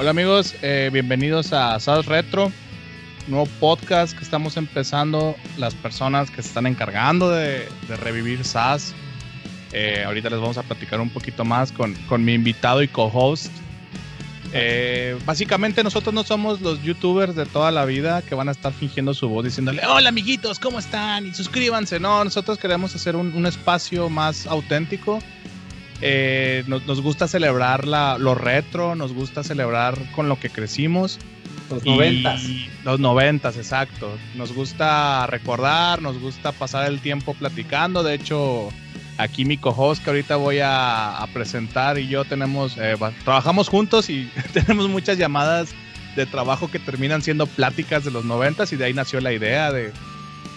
Hola amigos, eh, bienvenidos a SAS Retro, nuevo podcast que estamos empezando. Las personas que se están encargando de, revivir SAS. Eh, ahorita les vamos a platicar un poquito más con, con mi invitado y co-host. Eh, básicamente nosotros no somos los youtubers de toda la vida que van a estar fingiendo su voz diciéndole, hola amiguitos, ¿cómo están? Y suscríbanse. No, nosotros queremos hacer un, un espacio más auténtico eh, nos, gusta celebrar la, lo retro, nos gusta celebrar con lo que crecimos. Los noventas. Los noventas, exacto. Nos gusta recordar, nos gusta pasar el tiempo platicando. De hecho, aquí mi co-host que ahorita voy a, presentar y yo tenemos, eh, trabajamos juntos y tenemos muchas llamadas de trabajo que terminan siendo pláticas de los noventas y de ahí nació la idea de,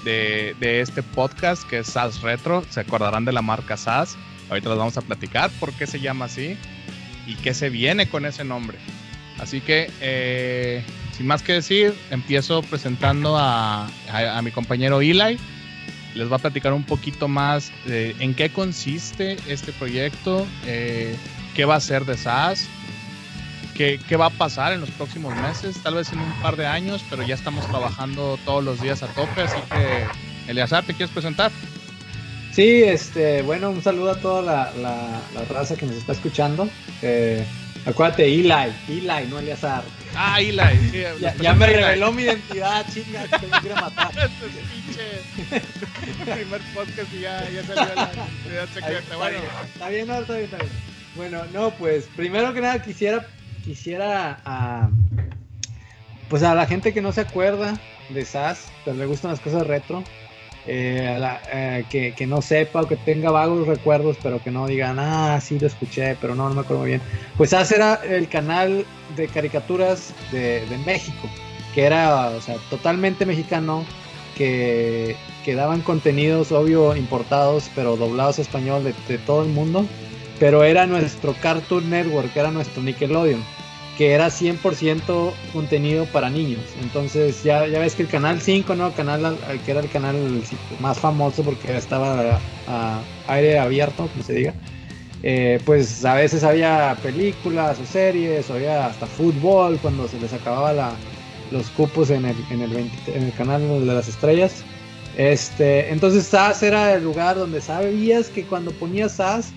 de, de este podcast que es SAS Retro. Se acordarán de la marca SAS. Ahorita les vamos a platicar por qué se llama así y qué se viene con ese nombre. Así que, eh, sin más que decir, empiezo presentando a, mi compañero Eli. Les va a platicar un poquito más de en qué consiste este proyecto, eh, qué va a ser de SAS, qué, qué, va a pasar en los próximos meses, tal vez en un par de años, pero ya estamos trabajando todos los días a tope. Así que, Eliazar, ¿te quieres presentar? Sí, este, bueno, un saludo a toda la, la, raza que nos está escuchando. Eh, acuérdate, Eli, Eli, no Eliazar. Ah, Eli. ya, me reveló mi identidad, chinga, que me quiere matar. Pinche primer podcast y ya, ya salió la identidad secreta. Bueno, está bien, no, está bien, está bien. Bueno, no, pues, primero que nada quisiera, quisiera a, pues a la gente que no se acuerda de SAS, pero le gustan las cosas retro, eh, eh, que, no sepa o que tenga vagos recuerdos, pero que no digan, ah, sí lo escuché, pero no, no me acuerdo muy bien. Pues ese era el canal de caricaturas de, México, que era, o sea, totalmente mexicano, que, que, daban contenidos, obvio, importados, pero doblados español de todo el mundo. Pero era nuestro Cartoon Network, era nuestro Nickelodeon que era 100% contenido para niños. Entonces ya, ya ves que el canal 5, ¿no? canal que era el canal más famoso porque estaba a, aire abierto, como se diga. Eh, pues a veces había películas o series, o había hasta fútbol cuando se les acababa la, los cupos en el, en el, canal de las estrellas. Este, entonces SAS era el lugar donde sabías que cuando ponías SAS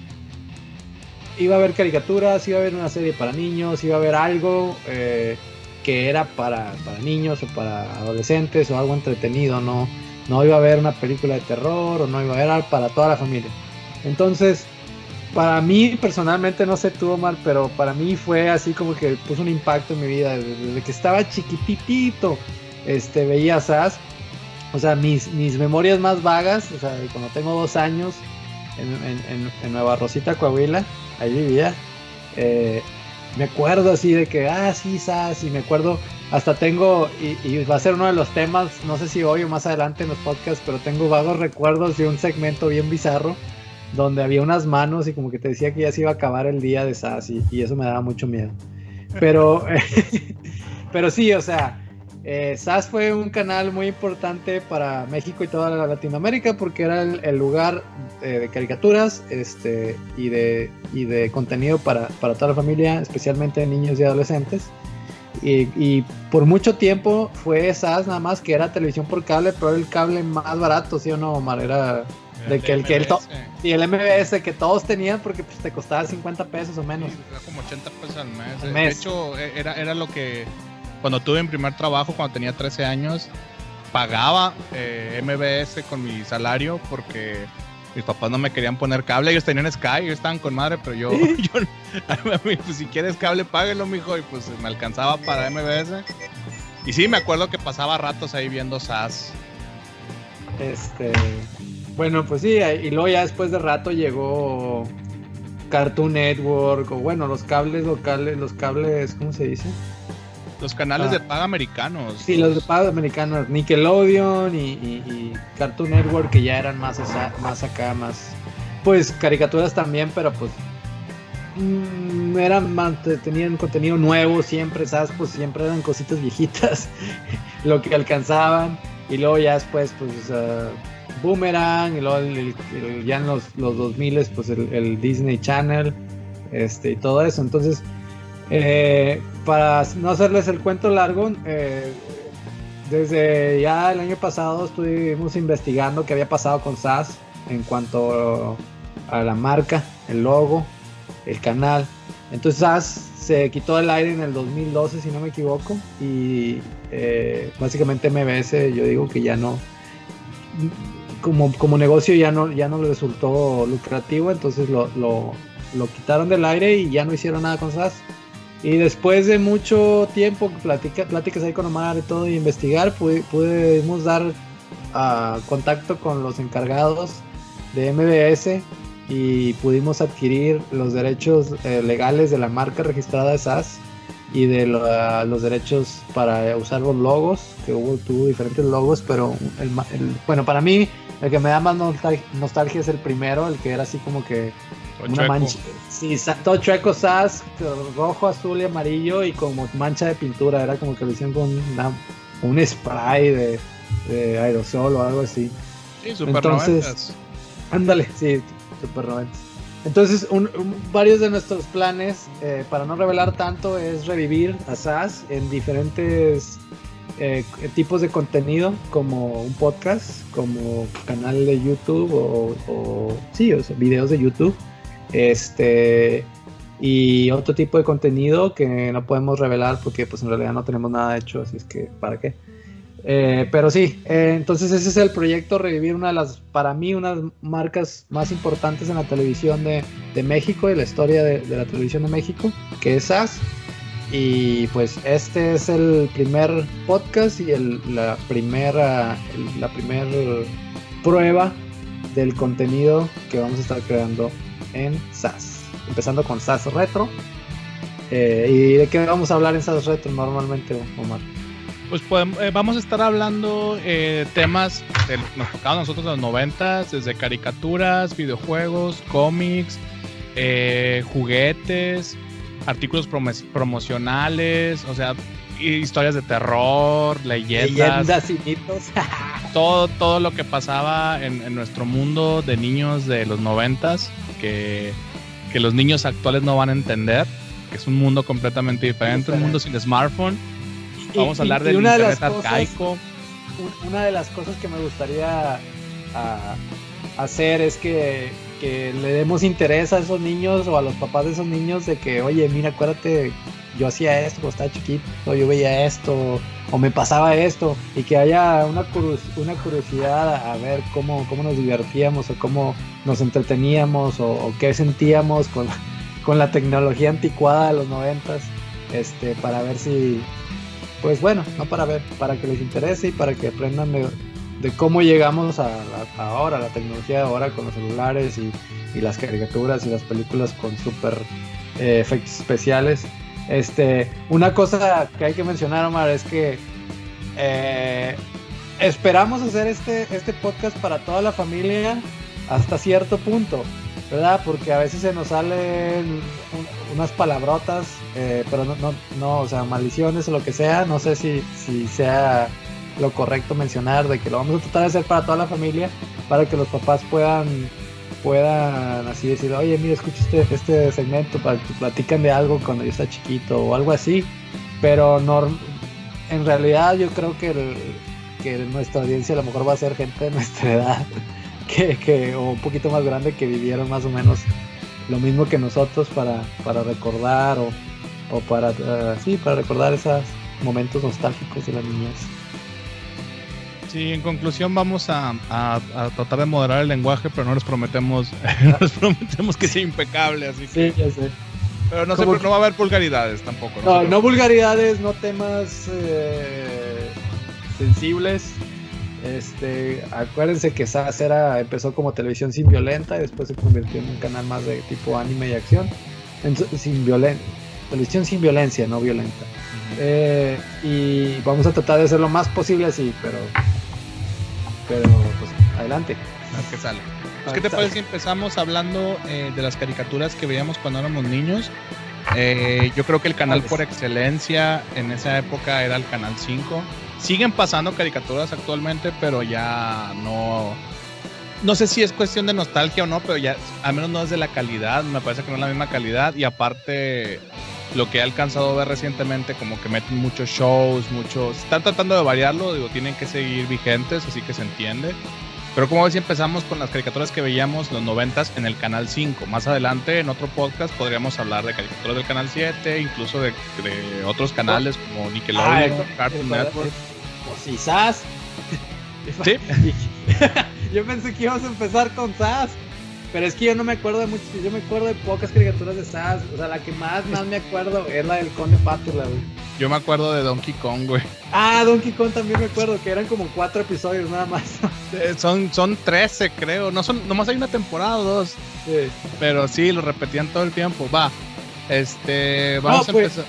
iba a haber caricaturas, iba a haber una serie para niños, iba a haber algo eh, que era para, para, niños o para adolescentes o algo entretenido, no, no iba a haber una película de terror o no iba a haber algo para toda la familia. Entonces, para mí personalmente, no sé tú Omar, pero para mí fue así como que puso un impacto en mi vida. Desde que estaba chiquititito, este, veía SAS. O sea, mis, mis memorias más vagas, o sea, cuando tengo dos años en, en, en Nueva Rosita, Coahuila, ahí vivía. Eh, me acuerdo así de que, ah, sí, sas, y me acuerdo, hasta tengo, y, va a ser uno de los temas, no sé si hoy o más adelante en los podcasts, pero tengo vagos recuerdos de un segmento bien bizarro, donde había unas manos y como que te decía que ya se iba a acabar el día de SAS, y, eso me daba mucho miedo. Pero, pero sí, o sea, eh, SAS fue un canal muy importante para México y toda la Latinoamérica porque era el, lugar eh, de caricaturas este, y, de, y de contenido para, para, toda la familia, especialmente niños y adolescentes. Y, por mucho tiempo fue SAS nada más que era televisión por cable, pero el cable más barato, ¿sí o no, Omar? Era de que el que el y el MBS que todos tenían porque pues, te costaba 50 pesos o menos. era como 80 pesos al mes. Mes. De hecho, e, era, era lo que cuando tuve mi primer trabajo, cuando tenía 13 años, pagaba eh, MBS con mi salario porque mis papás no me querían poner cable. Ellos tenían Sky, ellos estaban con madre, pero yo, yo pues si quieres cable, páguelo, mijo. Y pues me alcanzaba para MBS. Y sí, me acuerdo que pasaba ratos ahí viendo SAS. Este. Bueno, pues sí, y luego ya después de rato llegó Cartoon Network, o bueno, los cables locales, los cables, ¿cómo se dice? Los canales de ah. paga americanos. Sí, los de paga americanos, Nickelodeon y, Cartoon Network, que ya eran más, más acá, más. Pues caricaturas también, pero pues. Mm, eran más, tenían contenido nuevo siempre, ¿sabes? Pues siempre eran cositas viejitas, lo que alcanzaban. Y luego ya después, pues. Boomerang, y luego ya en los, los 2000 pues el, el Disney Channel, este, y todo eso. Entonces, Eh, para no hacerles el cuento largo, eh, desde ya el año pasado estuvimos investigando qué había pasado con SAS en cuanto a la marca, el logo, el canal. Entonces SAS se quitó el aire en el 2012, si no me equivoco, y eh, básicamente MBS yo digo que ya no, como, como negocio ya no, ya no le resultó lucrativo, entonces lo, lo, lo quitaron del aire y ya no hicieron nada con SAS. Y después de mucho tiempo, plática, pláticas ahí con Omar y todo, y investigar, pudimos dar uh, contacto con los encargados de MBS y pudimos adquirir los derechos eh, legales de la marca registrada de SAS y de los derechos para usar los logos, que hubo, tuvo diferentes logos, pero el, el, bueno, para mí el que me da más nostalgia es el primero, el que era así como que una mancha. Sí, todo chueco SAS, rojo, azul y amarillo y como mancha de pintura. Era como que lo hicieron con un spray de, de, aerosol o algo así. Sí, super Entonces, ándale, sí, super noventas. Entonces, un, varios de nuestros planes, eh, para no revelar tanto, es revivir a SAS en diferentes eh, tipos de contenido, como un podcast, como canal de YouTube o, o sí, o sea, videos de YouTube este, y otro tipo de contenido que no podemos revelar porque pues en realidad no tenemos nada hecho, así es que ¿para qué? Eh, pero sí, eh, entonces ese es el proyecto, revivir una de las, para mí, unas marcas más importantes en la televisión de, de México y la historia de, la televisión de México, que es SAS. Y pues este es el primer podcast y el, la primera, la primera prueba del contenido que vamos a estar creando en SAS. Empezando con SAS Retro. Eh, ¿Y de qué vamos a hablar en SAS Retro normalmente, Omar? Pues eh, vamos a estar hablando eh, temas que nos tocaban nosotros en los 90, desde caricaturas, videojuegos, cómics, eh, juguetes, artículos promocionales, o sea, historias de terror, leyendas. Leyendas y mitos. todo, todo lo que pasaba en, en, nuestro mundo de niños de los noventas que, los niños actuales no van a entender, que es un mundo completamente diferente, un mundo sin smartphone. Vamos a hablar del internet arcaico. Una de las cosas que me gustaría ah, hacer es que, que, le demos interés a esos niños o a los papás de esos niños de que, oye, mira, acuérdate, yo hacía esto cuando estaba chiquito, yo veía esto, o me pasaba esto, y que haya una, una curiosidad a ver cómo, cómo nos divertíamos o cómo nos entreteníamos o, qué sentíamos con, con, la tecnología anticuada de los noventas, este, para ver si, pues bueno, no para ver, para que les interese y para que aprendan de, cómo llegamos a, ahora, la tecnología de ahora con los celulares y, y las caricaturas y las películas con super eh, efectos especiales. Este, una cosa que hay que mencionar, Omar, es que eh, esperamos hacer este, este podcast para toda la familia hasta cierto punto, ¿verdad? Porque a veces se nos salen unas palabrotas, eh, pero no, no, no, o sea, maldiciones o lo que sea. No sé si, si sea lo correcto mencionar de que lo vamos a tratar de hacer para toda la familia, para que los papás puedan puedan así decir, oye, mira, escucha este, este segmento para que platican de algo cuando yo está chiquito o algo así. Pero en realidad yo creo que, que nuestra audiencia a lo mejor va a ser gente de nuestra edad que, que, o un poquito más grande que vivieron más o menos lo mismo que nosotros para, para recordar o, o para, uh, sí, para recordar esos momentos nostálgicos de la niñez. Sí, en conclusión vamos a, tratar de moderar el lenguaje, pero no les prometemos, les prometemos que sea impecable, así que... Sí, ya sé. Pero no, sé, no va a haber vulgaridades tampoco. No, no, vulgaridades, no temas eh, sensibles. Este, acuérdense que SAS era, empezó como televisión sin violenta y después se convirtió en un canal más de tipo anime y acción. sin violencia, televisión sin violencia, no violenta. Eh, y vamos a tratar de hacer lo más posible así, pero pero pues adelante. que sale. Pues, ¿Qué te parece si empezamos hablando eh, de las caricaturas que veíamos cuando éramos niños? Eh, yo creo que el canal por excelencia en esa época era el canal 5. Siguen pasando caricaturas actualmente, pero ya no. No sé si es cuestión de nostalgia o no, pero ya al menos no es de la calidad. Me parece que no es la misma calidad. Y aparte, lo que he alcanzado a ver recientemente, como que meten muchos shows, muchos... Están tratando de variarlo, digo, tienen que seguir vigentes, así que se entiende. Pero como ves, empezamos con las caricaturas que veíamos los noventas en el Canal 5. Más adelante, en otro podcast, podríamos hablar de caricaturas del Canal 7, incluso de, de otros canales como Nickelodeon, Ah, Cartoon Network. Pues quizás. Sí. yo pensé que íbamos a empezar con SAS. Pero es que yo no me acuerdo de muchos. Yo me acuerdo de pocas caricaturas de SAS. O sea, la que más, más me acuerdo es la del Conde Pátula, güey. Yo me acuerdo de Donkey Kong, güey. Ah, Donkey Kong también me acuerdo que eran como cuatro episodios nada más. Eh, Son, son 13, creo. No son, nomás hay una temporada o dos. Sí. Pero sí, lo repetían todo el tiempo. Va. Este. Vamos No, a pues, empezar.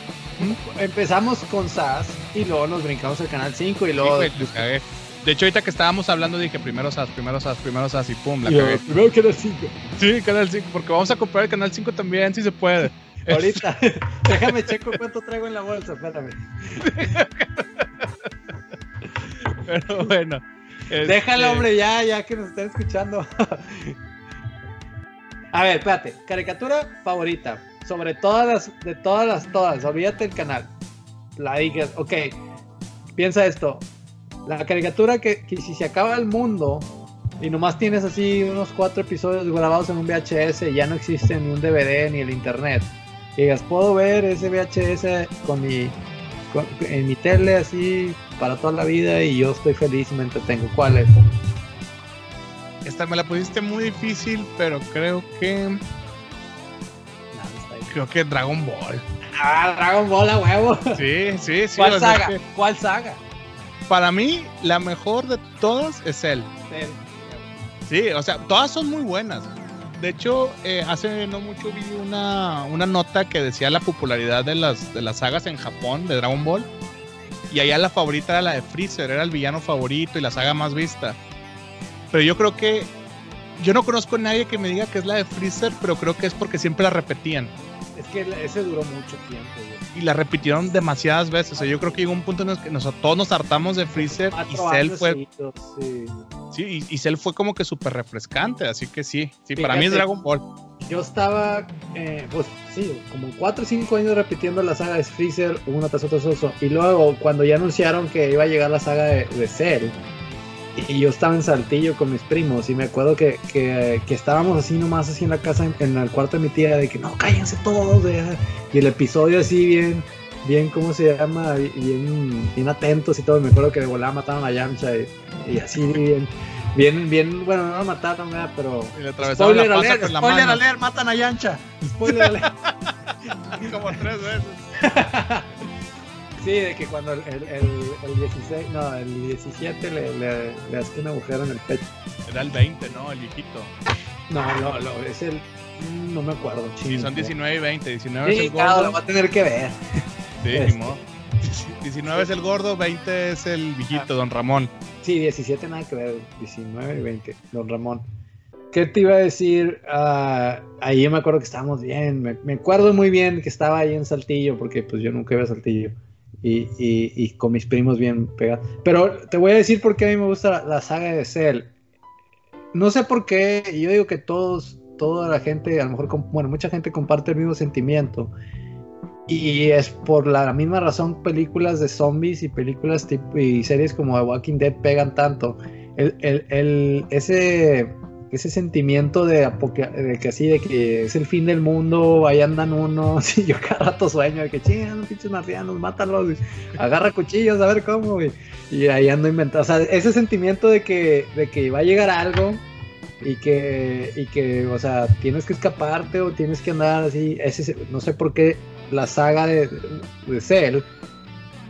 Empezamos con SAS y luego nos brincamos al canal 5 y Sí, luego. güey, la cagué. De hecho, ahorita que estábamos hablando, dije primero SAS, primero SAS, primero SAS y pum, la cagué. primero canal 5. Sí, Canal 5, porque vamos a comprar el Canal 5 también, si se puede. Ahorita, déjame checo cuánto traigo en la bolsa, espérame. Pero bueno. este, Déjalo, hombre, ya, ya que nos están escuchando. A ver, espérate. Caricatura favorita. Sobre todas las, de todas las, todas. Olvídate el canal. La digas, ok. Piensa esto. La caricatura que, que si se acaba el mundo y nomás tienes así unos cuatro episodios grabados en un VHS y ya no existe ni un DVD ni el internet. Y digas, puedo ver ese VHS con mi, con- en mi tele así para toda la vida y yo estoy feliz y me entretengo. ¿Cuál es? Esta me la pusiste muy difícil, pero creo que. Creo que Dragon Ball. Ah, Dragon Ball a huevo. Sí, sí, sí. ¿Cuál saga? ¿Cuál saga? Para mí, la mejor de todas es él. Sí, o sea, todas son muy buenas. De hecho, eh, hace no mucho vi una, una nota que decía la popularidad de las, de las sagas en Japón de Dragon Ball. Y allá la favorita era la de Freezer, era el villano favorito y la saga más vista. Pero yo creo que. Yo no conozco a nadie que me diga que es la de Freezer, pero creo que es porque siempre la repetían. Es que ese duró mucho tiempo, güey. Y la repitieron demasiadas veces. O sea, yo creo que llegó un punto en el que nosotros todos nos hartamos de Freezer y Cell fue. sí. Sí, y, y Cell fue como que súper refrescante. Así que sí. Sí, para mí es Dragon Ball. Yo estaba, eh, pues sí, como 4 o 5 años repitiendo la saga de Freezer uno tras otro. Y luego, cuando ya anunciaron que iba a llegar la saga de, de Cell, y yo estaba en Saltillo con mis primos, y me acuerdo que, que, que estábamos así nomás, así en la casa, en, en el cuarto de mi tía, de que no, cállense todos, y el episodio así bien, bien, ¿cómo se llama? Bien, bien atentos y todo. Me acuerdo que de volada mataron a Yamcha, y, y así bien. Bien, bien, bueno, no lo mataron, ¿verdad? pero Spoiler la alert, con la spoiler alert, matan a Yancha. Spoiler alert. Como tres veces. sí, de que cuando el, el, el- el 16, no, el 17 le, le, le hace un agujero en el pecho. Era el 20, ¿no? El viejito. No, no, no, es el. mm, No me acuerdo, Sí, chingo. son 19 y 20. 19 es Sí, el claro, lo gordo. va a tener que ver. Sí, este. ni modo. 19 es el gordo, 20 es el viejito, don Ramón. Sí, 17 nada que ver, 19 y 20, don Ramón. ¿Qué te iba a decir? Ah, ahí yo me acuerdo que estábamos bien, me, me acuerdo muy bien que estaba ahí en Saltillo, porque pues yo nunca iba a Saltillo. Y, y- y con mis primos bien pegados. Pero te voy a decir por qué a mí me gusta la, la saga de Cell. No sé por qué, yo digo que todos, toda la gente, a lo mejor, bueno, mucha gente comparte el mismo sentimiento. Y es por la misma razón películas de zombies y películas tipo, y series como The Walking Dead pegan tanto. El, el- el- ese, ese sentimiento de, de que así, de que es el fin del mundo, ahí andan unos, y yo cada rato sueño de que chingan, pinches marcianos, mátalos, güey. agarra cuchillos, a ver cómo. Y ahí ando inventando. O sea, ese sentimiento de que, de que va a llegar algo y que, y que, o sea, tienes que escaparte o tienes que andar así. Ese, no sé por qué la saga de, de Cell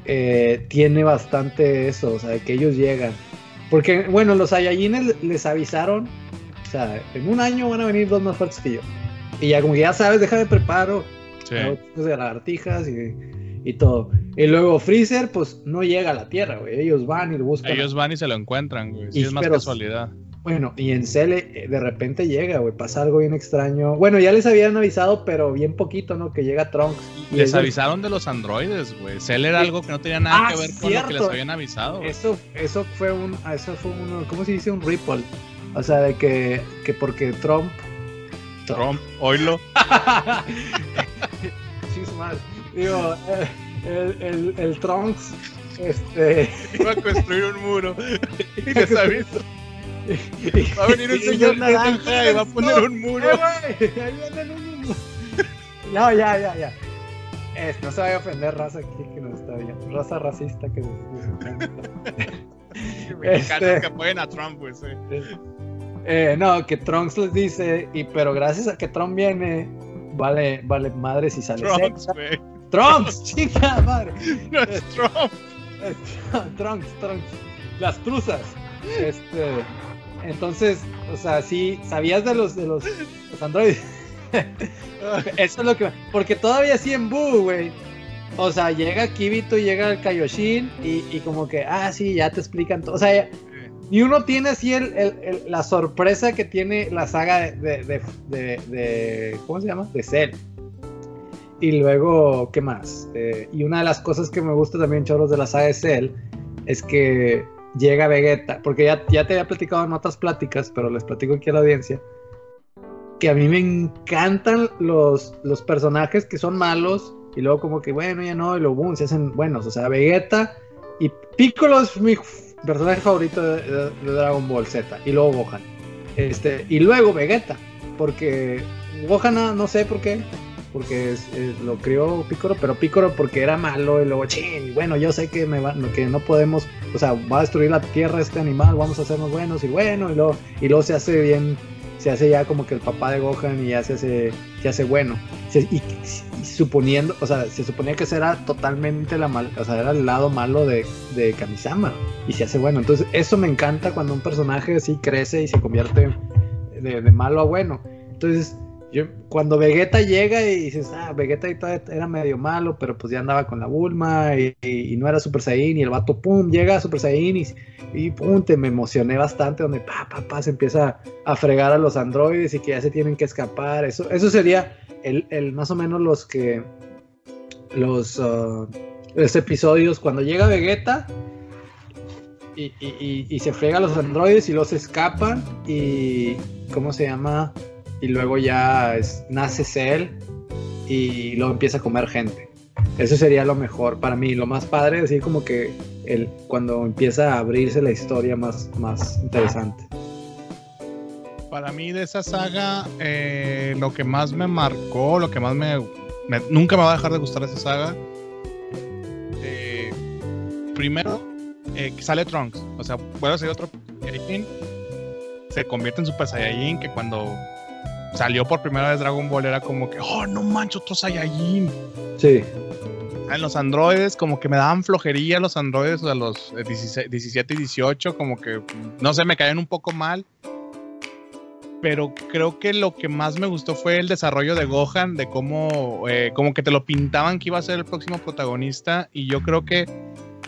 eh, tiene bastante eso, o sea, de que ellos llegan. Porque, bueno, los Saiyajines les avisaron, o sea, en un año van a venir dos más fuertes que yo. Y ya como que ya sabes, déjame preparo Sí. de lagartijas y, y todo. Y luego Freezer, pues no llega a la Tierra, güey. Ellos van y lo buscan. Ellos van y se lo encuentran, güey. Sí, Y es más pero- casualidad. Bueno, y en Cell eh, de repente llega, güey. Pasa algo bien extraño. Bueno, ya les habían avisado, pero bien poquito, ¿no? Que llega Trunks. Y Les ellos- avisaron de los androides, güey. Cell era algo que no tenía nada Ah, que ver con lo que les habían avisado. Eso, eso fue un, eso fue uno, ¿cómo se dice? Un ripple. O sea, de que, que porque Trump, Trump, su madre. Digo, eh, el, el, el Trunks, este. Iba a construir un muro. Y les aviso. Va a venir un señor naranja y va a poner un muro. Eh, ahí vienen un- No, ya, ya, ya. Es, no se vaya a ofender raza aquí que nos está viendo. Raza racista que Mexicanos Este- que apoyen a Trump, pues. eh. Eh, no, que Trunks les dice, y pero gracias a que Trump viene, vale, vale madre si sale Trunks, güey. Trunks, chica madre. No es Trump. Trunks, Trunks. Las truzas. Este, entonces, o sea, sí, sabías de los de los, los androides. Eso es lo que. Porque todavía sí en Boo, güey. O sea, llega Kibito, llega el Kaioshin y, y como que, ah, sí, ya te explican todo. O sea, ya- y uno tiene así el, el- el- la sorpresa que tiene la saga de, de, de- de- ¿Cómo se llama? De Cell. Y luego, ¿qué más? Eh, y una de las cosas que me gusta también, choros, de la saga de Cell es que llega Vegeta, porque ya, ya te había platicado en otras pláticas, pero les platico aquí a la audiencia, que a mí me encantan los, los personajes que son malos y luego como que, bueno, ya no, y luego, boom, se hacen buenos. O sea, Vegeta y Piccolo es mi personaje favorito de, Dragon Ball Z, y luego Gohan. Este, y luego Vegeta, porque Gohan no, no sé por qué, porque lo crió Piccolo, pero Piccolo porque era malo y luego, chin, bueno, yo sé que, me va- que no podemos, o sea, va a destruir la tierra este animal, vamos a hacernos buenos y bueno, y luego, y luego se hace bien, se hace ya como que el papá de Gohan y ya se hace, se hace bueno. Y suponiendo, o sea, se suponía que ese era totalmente la mal, o sea, era el lado malo de, de Kamisama y se hace bueno. Entonces, eso me encanta cuando un personaje así crece y se convierte de, de malo a bueno. Entonces, cuando Vegeta llega y dices, ah, Vegeta y todavía era medio malo, pero pues ya andaba con la Bulma y, no era Super Saiyan y el vato, pum, llega Super Saiyan y, y pum, te me emocioné bastante donde pa, pa, pa, se empieza a fregar a los androides y que ya se tienen que escapar. Eso, eso sería el, el más o menos los que, los, ah, los episodios cuando llega Vegeta y- y se frega a los androides y los escapan y, ¿cómo se llama? Y luego ya nace Cell y luego empieza a comer gente. Eso sería lo mejor para mí, lo más padre, así como que cuando empieza a abrirse la historia más, más interesante. Para mí de esa saga, eh, lo que más me marcó, lo que más me, Nunca me va a dejar de gustar esa saga. eh, primero, eh, sale Trunks. O sea, a ser otro. Se convierte en Super Saiyajin, que cuando salió por primera vez Dragon Ball era como que, oh, no manches, otro Saiyajin. Sí, En los androides, como que me daban flojería los androides, o sea, los eh, 16 17 y 18, como que, no sé, me caían un poco mal. Pero creo que lo que más me gustó fue el desarrollo de Gohan, de cómo, eh, como que te lo pintaban que iba a ser el próximo protagonista. Y yo creo que,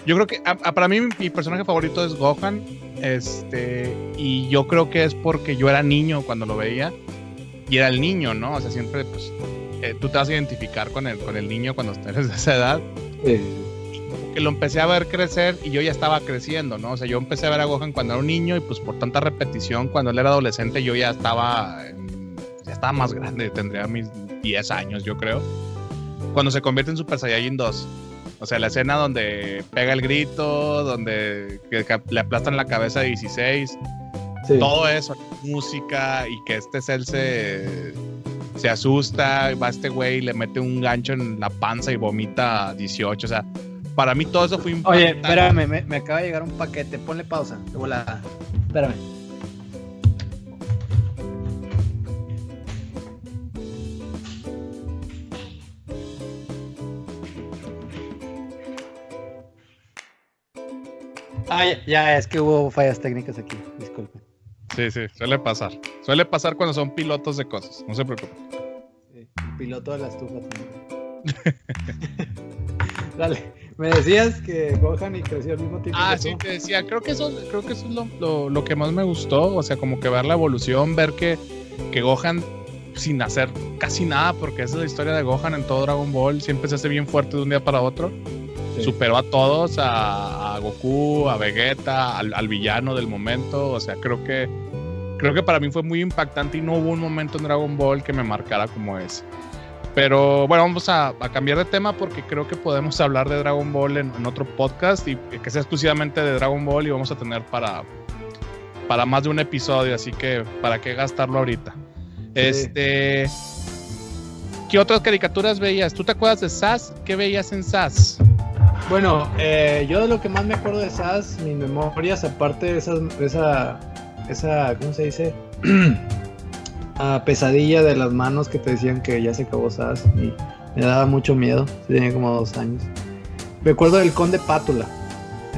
yo creo que, a- a- para mí mi, mi personaje favorito es Gohan. Este, y yo creo que es porque yo era niño cuando lo veía. Y era el niño, ¿no? O sea, siempre, pues, eh, tú te vas a identificar con el, con el niño cuando eres de esa edad. sí, Que lo empecé a ver crecer y yo ya estaba creciendo, ¿no? O sea, yo empecé a ver a Gohan cuando era un niño y pues por tanta repetición, cuando él era adolescente, yo ya estaba, ya estaba más grande, tendría mis 10 años, yo creo. Cuando se convierte en Super Saiyajin 2. O sea, la escena donde pega el grito, donde le aplastan la cabeza a 16 sí. todo eso, música y que este cel se, se asusta, va este güey, le mete un gancho en la panza y vomita a 18, o sea, para mí todo eso fue Oye, impactante. espérame, me, me acaba de llegar un paquete, ponle pausa, de volada. Espérame. Ah, ya, ya, es que hubo fallas técnicas aquí, disculpen. Sí, sí, suele pasar. Suele pasar cuando son pilotos de cosas, no se preocupen. Sí, piloto de la estufa también. Dale, me decías que Gohan y creció al mismo tiempo. Ah, que sí, tú. te decía, creo que eso, creo que eso es lo, lo- lo que más me gustó, o sea, como que ver la evolución, ver que, que Gohan sin hacer casi nada, porque esa es la historia de Gohan en todo Dragon Ball, siempre se hace bien fuerte de un día para otro. Sí. superó a todos, a, a Goku, a Vegeta, al, al villano del momento. O sea, creo que creo que para mí fue muy impactante y no hubo un momento en Dragon Ball que me marcara como ese. Pero bueno, vamos a, cambiar de tema porque creo que podemos hablar de Dragon Ball en, otro podcast y que sea exclusivamente de Dragon Ball y vamos a tener para, para más de un episodio, así que para qué gastarlo ahorita. Este. ¿Qué otras caricaturas veías? ¿Tú te acuerdas de SAS? ¿Qué veías en SAS? Bueno, eh, yo de lo que más me acuerdo de SAS, mis memorias, aparte de, esas, esa, esa, ¿cómo se dice? a pesadilla de las manos que te decían que ya se acabó SAS y me daba mucho miedo, tenía como dos años. Me acuerdo del Conde Pátula.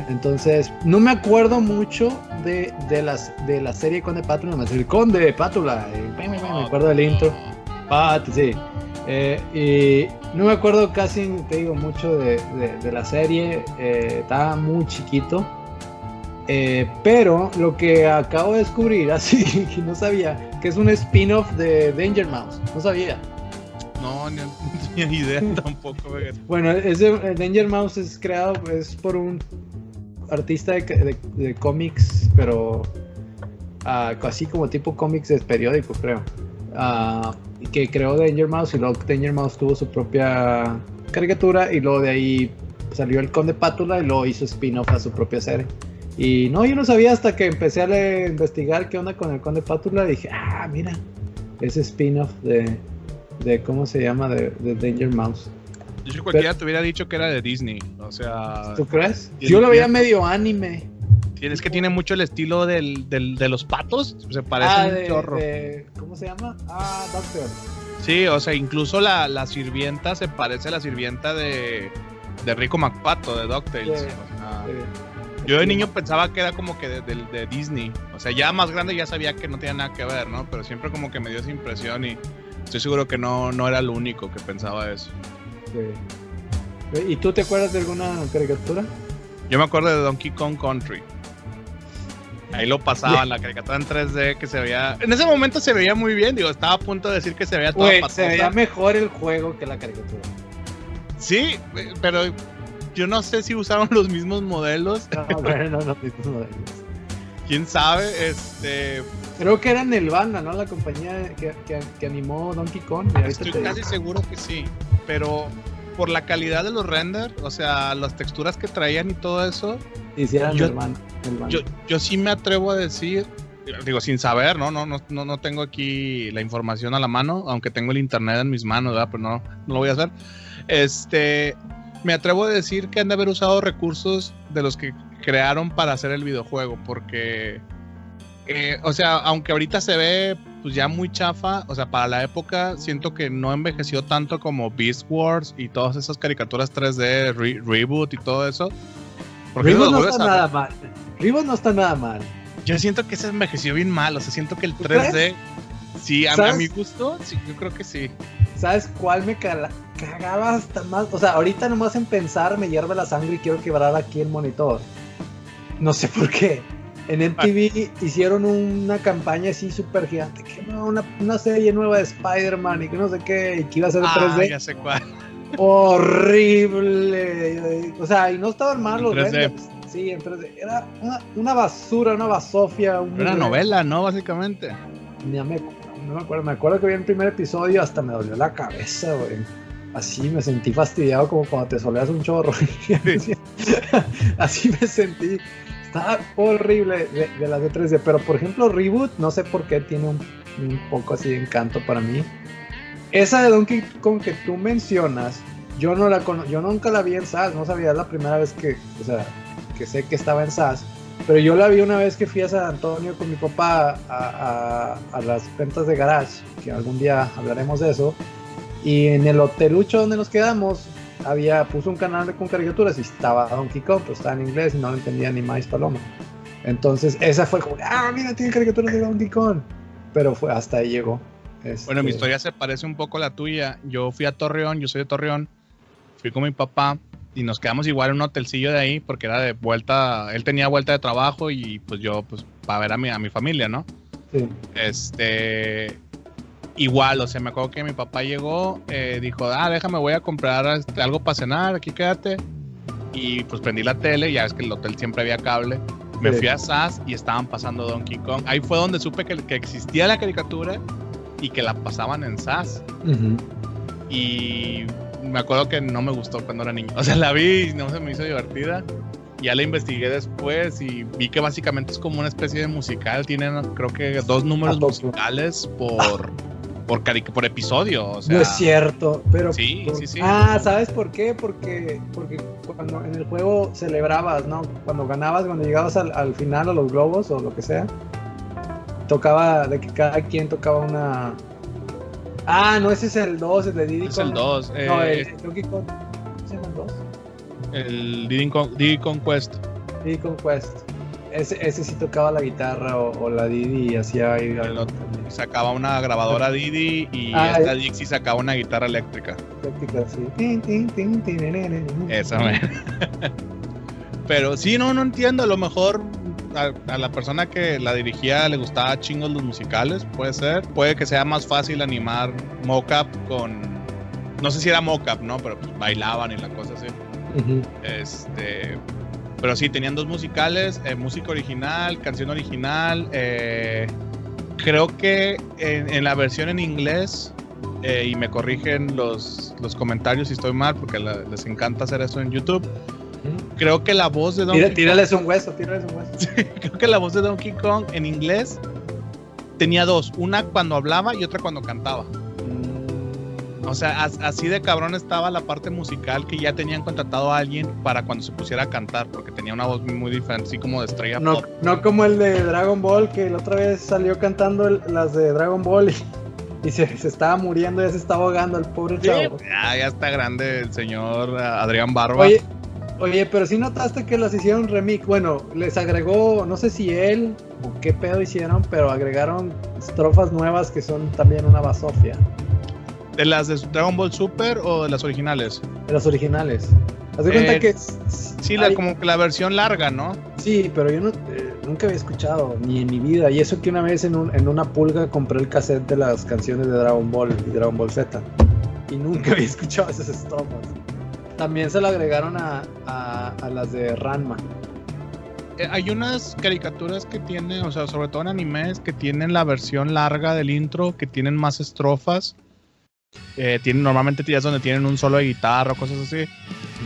Entonces, no me acuerdo mucho de, de, las, de la serie Conde Pátula, me el Conde Pátula. me acuerdo del intro. Pat, sí. Eh, y no me acuerdo casi, te digo, mucho de, la serie. Eh, estaba muy chiquito. Eh, pero lo que acabo de descubrir, así que no sabía, que es un spin-off de Danger Mouse. No sabía. No, no, tenía ni idea tampoco. bueno, ese Danger Mouse es creado es por un artista de, cómics, pero uh, así como tipo cómics de periódico, creo. Uh, que creó Danger Mouse y luego Danger Mouse tuvo su propia caricatura y luego de ahí salió el Conde Pátula y luego hizo spin-off a su propia serie. Y no, yo no sabía hasta que empecé a investigar qué onda con el Conde Pátula y dije, ah, mira, ese spin-off de, de, ¿cómo se llama? De, Danger Mouse. Yo cualquiera te hubiera dicho que era de Disney, o sea... ¿Tú crees? Yo lo veía medio anime. Es que tiene mucho el estilo del, del, de los patos. Se parece ah, un chorro. ¿Cómo se llama? Ah, Doctor. Sí, o sea, incluso la, la sirvienta se parece a la sirvienta de, de Rico McPato, de DuckTales. yo de niño pensaba que era como que de, de, Disney. O sea, ya más grande ya sabía que no tenía nada que ver, ¿no? Pero siempre como que me dio esa impresión y estoy seguro que no, no era el único que pensaba eso. Sí. ¿Y tú te acuerdas de alguna caricatura? Yo me acuerdo de Donkey Kong Country. Ahí lo pasaban, la caricatura en 3D que se veía. En ese momento se veía muy bien, digo, estaba a punto de decir que se veía todo Se veía mejor el juego que la caricatura. Sí, pero yo no sé si usaron los mismos modelos. No, bueno, no los mismos modelos. Quién sabe, este. Creo que era Nelvana, ¿no? La compañía que, que, animó Donkey Kong. Estoy casi seguro que sí, pero por la calidad de los renders, o sea, las texturas que traían y todo eso. Hicieran yo, hermano. Yo, yo sí me atrevo a decir, digo, sin saber, ¿no? No, no, no, tengo aquí la información a la mano, aunque tengo el internet en mis manos, ¿verdad? Pero no, no lo voy a hacer. Este, me atrevo a decir que han de haber usado recursos de los que crearon para hacer el videojuego, porque, eh, o sea, aunque ahorita se ve pues ya muy chafa, o sea, para la época siento que no envejeció tanto como Beast Wars y todas esas caricaturas 3D, reboot y todo eso. Porque no está nada mal. Reboot no está nada mal. Yo siento que se envejeció bien mal, o sea, siento que el 3D, sí, a, mi gusto, sí, yo creo que sí. ¿Sabes cuál me cagaba hasta más? O sea, ahorita nomás en pensar me hierve la sangre y quiero quebrar aquí el monitor. No sé por qué. En MTV hicieron una campaña así súper gigante, que no, una, una, serie nueva de Spider-Man y que no sé qué, y que iba a ser de 3D. Ah, ya sé cuál. Horrible. O sea, y no estaban mal los Sí, en 3D. Era una, basura, una basofia. una novela, ¿no? Básicamente. Me, no me acuerdo. Me acuerdo que vi el primer episodio hasta me dolió la cabeza, güey. Así me sentí fastidiado como cuando te soleas un chorro. Así me sentí. Está horrible de, las de 3D. Pero por ejemplo, Reboot, no sé por qué tiene un, poco así de encanto para mí. Esa de Donkey Kong que tú mencionas, yo no la yo nunca la vi en SAS, no sabía, es la primera vez que, o sea, que sé que estaba en SAS. Pero yo la vi una vez que fui a San Antonio con mi papá a, a, las ventas de garage, que algún día hablaremos de eso. Y en el hotelucho donde nos quedamos, había, puso un canal con caricaturas y estaba Donkey Kong, pero estaba en inglés y no lo entendía ni más paloma. Entonces, esa fue como, ah, mira, tiene caricaturas de Donkey Kong. Pero fue hasta ahí llegó. Bueno, mi este, historia se parece un poco a la tuya. Yo fui a Torreón, yo soy de Torreón, fui con mi papá y nos quedamos igual en un hotelcillo de ahí porque era de vuelta, él tenía vuelta de trabajo y pues yo, pues, para ver a mi, a mi familia, ¿no? Sí. Este, igual, o sea, me acuerdo que mi papá llegó, eh, dijo, ah, déjame, voy a comprar este, algo para cenar, aquí quédate. Y pues prendí la tele, ya ves que el hotel siempre había cable. Me fui a SAS y estaban pasando Donkey Kong. Ahí fue donde supe que, que existía la caricatura y que la pasaban en SAS. Y me acuerdo que no me gustó cuando era niño. O sea, la vi y no se me hizo divertida. Ya la investigué después y vi que básicamente es como una especie de musical. Tienen, creo que, dos números musicales por, por, por episodio. O sea, no es cierto, pero. Sí, sí, sí. Ah, ¿sabes por qué? Porque, porque cuando en el juego celebrabas, ¿no? Cuando ganabas, cuando llegabas al, al final a los globos o lo que sea, tocaba de que cada quien tocaba una. Ah, no, ese es el 2, el de Diddy Es el 2. No, eh, el Donkey Kong. ¿Cómo se llama el 2? el Diddy Con- Diddy Conquest. Diddy Conquest. Ese, ese sí tocaba la guitarra o, o la Diddy y hacía ahí. Sacaba una grabadora Diddy y Ah, esta ya. Dixie sacaba una guitarra eléctrica. práctica, sí. Tin, tin, tin. Esa, me- Pero sí, no, no entiendo. A lo mejor a, a la persona que la dirigía le gustaba chingos los musicales, puede ser. Puede que sea más fácil animar mocap con. No sé si era mocap, ¿no? Pero pues bailaban y la cosa así. Este. Pero sí, tenían dos musicales, eh, música original, canción original. eh, creo que en, en la versión en inglés, eh, y me corrigen los, los comentarios si estoy mal, porque la- les encanta hacer eso en YouTube. Creo que la voz de Donkey Tira- Kong, tírales un hueso, tírales un hueso. creo que la voz de Donkey Kong en inglés tenía dos, una cuando hablaba y otra cuando cantaba. O sea, as- así de cabrón estaba la parte musical que ya tenían contratado a alguien para cuando se pusiera a cantar, porque tenía una voz muy, muy diferente, así como de estrella No, pop. no como el de Dragon Ball, que la otra vez salió cantando el- las de Dragon Ball y, y se, se estaba muriendo, ya se estaba ahogando el pobre Sí, chavo. ya, ya está grande el señor eh, Adrián Barba. Oye, oye, pero si notaste que las hicieron remix. Bueno, les agregó, no sé si él o qué pedo hicieron, pero agregaron estrofas nuevas que son también una basofia ¿De las de Dragon Ball Super o de las originales? de las originales. Haz de cuenta Eh, que. Sí, la, hay- como que la versión larga, ¿no? Sí, pero yo no, eh, nunca había escuchado, ni en mi vida. Y eso que una vez en, un- en una pulga compré el cassette de las canciones de Dragon Ball y Dragon Ball Z. Y nunca había escuchado esas estrofas. También se lo agregaron a, a- a las de Ranma. Eh, hay unas caricaturas que tienen, o sea, sobre todo en animes, que tienen la versión larga del intro, que tienen más estrofas. Eh, tienen, normalmente tiras donde tienen un solo de guitarra o cosas así.